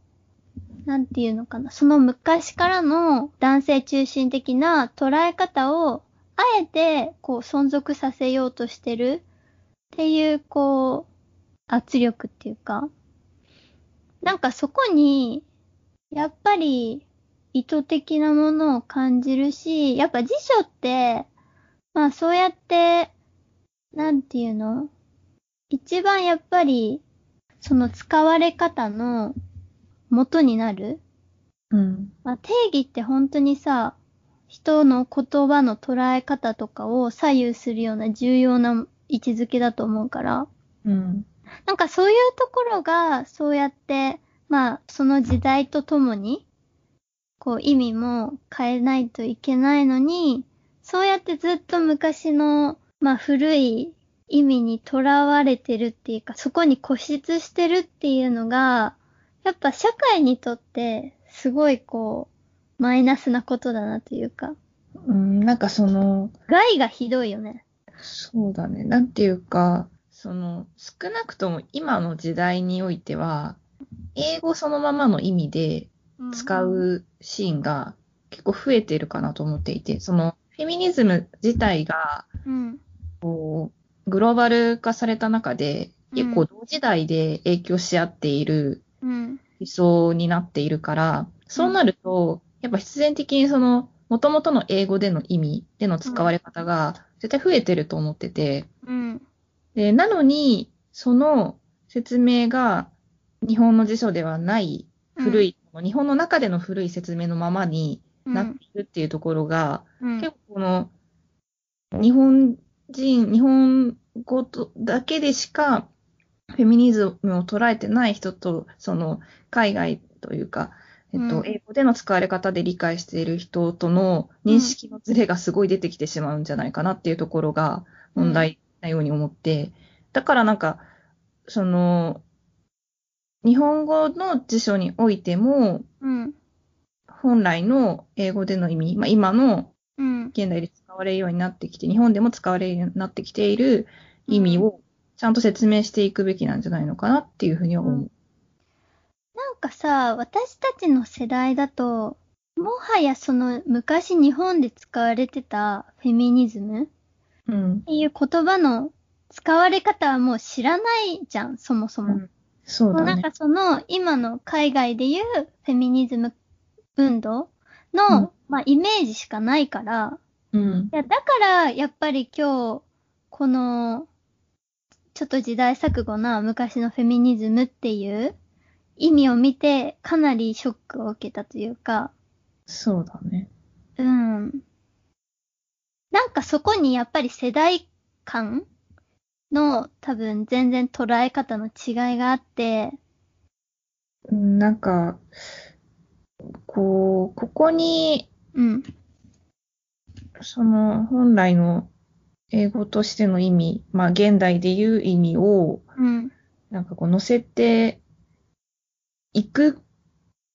[SPEAKER 1] なんていうのかな。その昔からの男性中心的な捉え方を、あえて、こう、存続させようとしてるっていう、こう、圧力っていうか、なんかそこに、やっぱり、意図的なものを感じるし、やっぱ辞書って、まあそうやって、なんていうの一番やっぱり、その使われ方の元になる。
[SPEAKER 2] うん、
[SPEAKER 1] まあ定義って本当にさ、人の言葉の捉え方とかを左右するような重要な位置づけだと思うから、
[SPEAKER 2] うん、
[SPEAKER 1] なんかそういうところが、そうやって、まあその時代とともに、こう意味も変えないといけないのに、そうやってずっと昔の、まあ古い意味にとらわれてるっていうか、そこに固執してるっていうのが、やっぱ社会にとって、すごいこう、マイナスなことだなというか、
[SPEAKER 2] うん、なんかその、
[SPEAKER 1] 害がひどいよね。
[SPEAKER 2] そうだね。なんていうか、その、少なくとも今の時代においては、英語そのままの意味で使うシーンが結構増えてるかなと思っていて、その、フェミニズム自体が、
[SPEAKER 1] うん。
[SPEAKER 2] こう、グローバル化された中で、結構
[SPEAKER 1] うん
[SPEAKER 2] 同時代で影響し合っている
[SPEAKER 1] うん。
[SPEAKER 2] 思想になっているから、そうなると、やっぱ必然的にその、元々の英語での意味での使われ方が絶対増えてると思ってて、
[SPEAKER 1] うん。
[SPEAKER 2] で、なのに、その説明が日本の辞書ではない古い、日本の中での古い説明のままに
[SPEAKER 1] うん。
[SPEAKER 2] なっているっていうところが、
[SPEAKER 1] うん。
[SPEAKER 2] 結構この、日本人、日本語とだけでしか、フェミニズムを捉えてない人と、その、海外というか、えっと、
[SPEAKER 1] うん
[SPEAKER 2] 英語での使われ方で理解している人との認識のズレがすごい出てきてしまうんじゃないかなっていうところが問題なように思って、だからなんか、その、日本語の辞書においても、
[SPEAKER 1] うん。
[SPEAKER 2] 本来の英語での意味、まあ、今の
[SPEAKER 1] うん。
[SPEAKER 2] 現代で使われるようになってきて、日本でも使われるようになってきている意味をちゃんと説明していくべきなんじゃないのかなっていうふうには思う。
[SPEAKER 1] なんかさ、私たちの世代だと、もはやその昔日本で使われてたフェミニズムっ
[SPEAKER 2] うん。
[SPEAKER 1] ていう言葉の使われ方はもう知らないじゃん、そもそも。
[SPEAKER 2] そうだね
[SPEAKER 1] なんか。その今の海外でいうフェミニズム運動の、
[SPEAKER 2] うん
[SPEAKER 1] まあイメージしかないから、
[SPEAKER 2] うん。
[SPEAKER 1] いや、だからやっぱり今日、この、ちょっと時代錯誤な昔のフェミニズムっていう意味を見て、かなりショックを受けたというか、
[SPEAKER 2] そうだね。
[SPEAKER 1] うん。なんかそこにやっぱり世代間の多分全然捉え方の違いがあって、
[SPEAKER 2] うんなんか、こう、ここに、
[SPEAKER 1] うん。
[SPEAKER 2] その本来の英語としての意味、まあ現代でいう意味を、
[SPEAKER 1] うん。
[SPEAKER 2] なんかこう乗せていく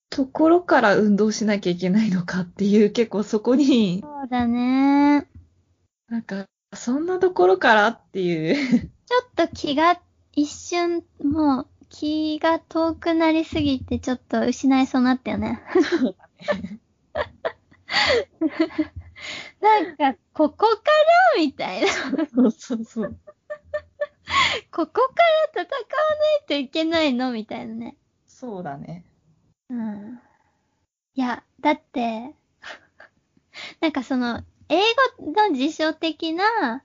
[SPEAKER 2] ところから運動しなきゃいけないのかっていう、結構そこに、
[SPEAKER 1] そうだね。
[SPEAKER 2] なんか、そんなところからっていう。
[SPEAKER 1] ちょっと気が、一瞬、もう、気が遠くなりすぎて、ちょっと失いそうになったよね。なんか、ここから？みたいな。
[SPEAKER 2] そうそうそう。
[SPEAKER 1] ここから戦わないといけないの？みたいなね。
[SPEAKER 2] そうだね。
[SPEAKER 1] うん。いや、だって、なんかその、英語の辞書的な、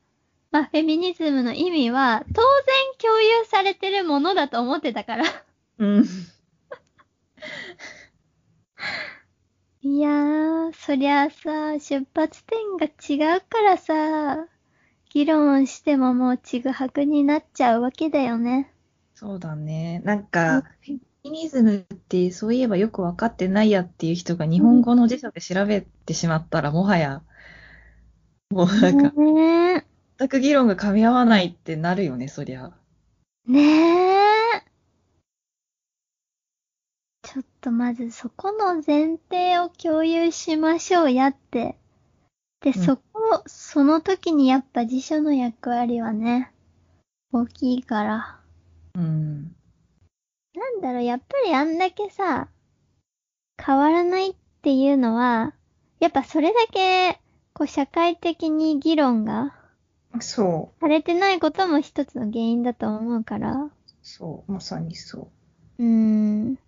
[SPEAKER 1] まあ、フェミニズムの意味は、当然共有されてるものだと思ってたから。
[SPEAKER 2] うん。
[SPEAKER 1] いやー、そりゃあさ、出発点が違うからさ、議論してももうちぐはぐになっちゃうわけだよね。
[SPEAKER 2] そうだね。なんか、フェミニズムってそういえばよくわかってないやっていう人が日本語の辞書で調べてしまったら、もはや、もうなんか、
[SPEAKER 1] ね
[SPEAKER 2] 全く議論が噛み合わないってなるよね、そりゃ。
[SPEAKER 1] え。ねえ。ちょっとまずそこの前提を共有しましょうやって。で、
[SPEAKER 2] ん
[SPEAKER 1] そこ、その時にやっぱ辞書の役割はね、大きいから。
[SPEAKER 2] うん。
[SPEAKER 1] なんだろう、やっぱりあんだけさ、変わらないっていうのは、やっぱそれだけ、こう社会的に議論が
[SPEAKER 2] そ
[SPEAKER 1] されてないことも一つの原因だと思うから。
[SPEAKER 2] う。そう。まさにそう
[SPEAKER 1] ーん。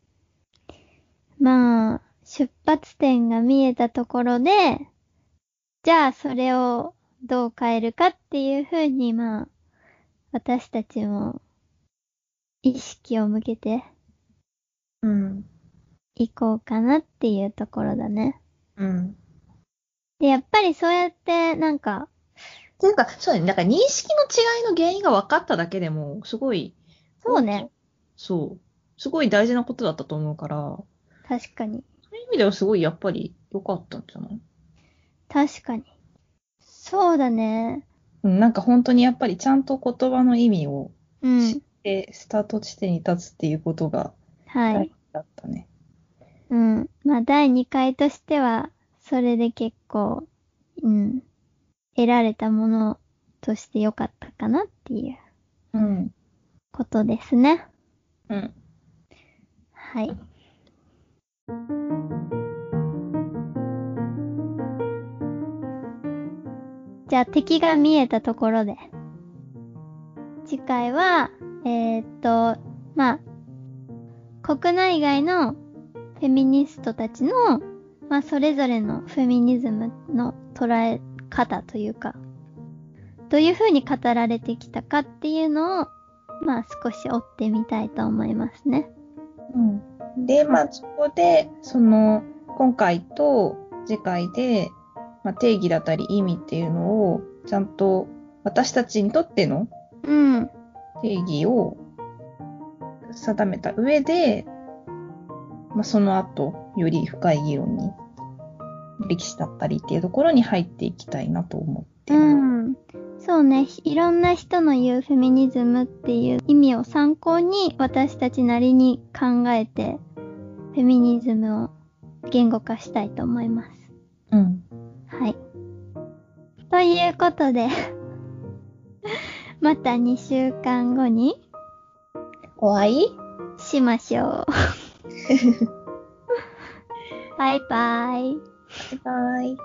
[SPEAKER 1] まあ、出発点が見えたところで、じゃあそれをどう変えるかっていうふうに、まあ、私たちも意識を向けて
[SPEAKER 2] う。うん。
[SPEAKER 1] いこうかなっていうところだね。
[SPEAKER 2] うん。
[SPEAKER 1] で、やっぱりそうやって、なんか、
[SPEAKER 2] っていうか、そうだね。なんか認識の違いの原因が分かっただけでも、すごい、
[SPEAKER 1] そうね。
[SPEAKER 2] そう。すごい大事なことだったと思うから、
[SPEAKER 1] 確かに。
[SPEAKER 2] そういう意味ではすごいやっぱり良かったんじゃない？
[SPEAKER 1] 確かに。そうだね。
[SPEAKER 2] うん、なんか本当にやっぱりちゃんと言葉の意味を
[SPEAKER 1] うん。
[SPEAKER 2] て、スタート地点に立つっていうことが
[SPEAKER 1] はい。
[SPEAKER 2] だったね。
[SPEAKER 1] うん。まあ、第2回としては、それで結構、うん。得られたものとしてよかったかなっていう
[SPEAKER 2] うん。
[SPEAKER 1] ことですね。
[SPEAKER 2] うん。
[SPEAKER 1] はい。じゃあ敵が見えたところで。次回は、えー、っと、まあ、国内外のフェミニストたちの、まあ、それぞれのフェミニズムの捉え方というか、どういう風に語られてきたかっていうのを、まあ、少し追ってみたいと思いますね。
[SPEAKER 2] うん。で、まあ、そこで、その、今回と次回で、まあ、定義だったり意味っていうのを、ちゃんと私たちにとっての
[SPEAKER 1] うん。
[SPEAKER 2] 定義を定めた上で、まあ、その後、より深い議論に、歴史だったりっていうところに入っていきたいなと思って
[SPEAKER 1] う。ん。そうね。いろんな人の言うフェミニズムっていう意味を参考に私たちなりに考えて、フェミニズムを言語化したいと思います。
[SPEAKER 2] うん。
[SPEAKER 1] はい。ということで、また2週間後に
[SPEAKER 2] お会い？
[SPEAKER 1] しましょう。バイバイ。
[SPEAKER 2] バイバイ。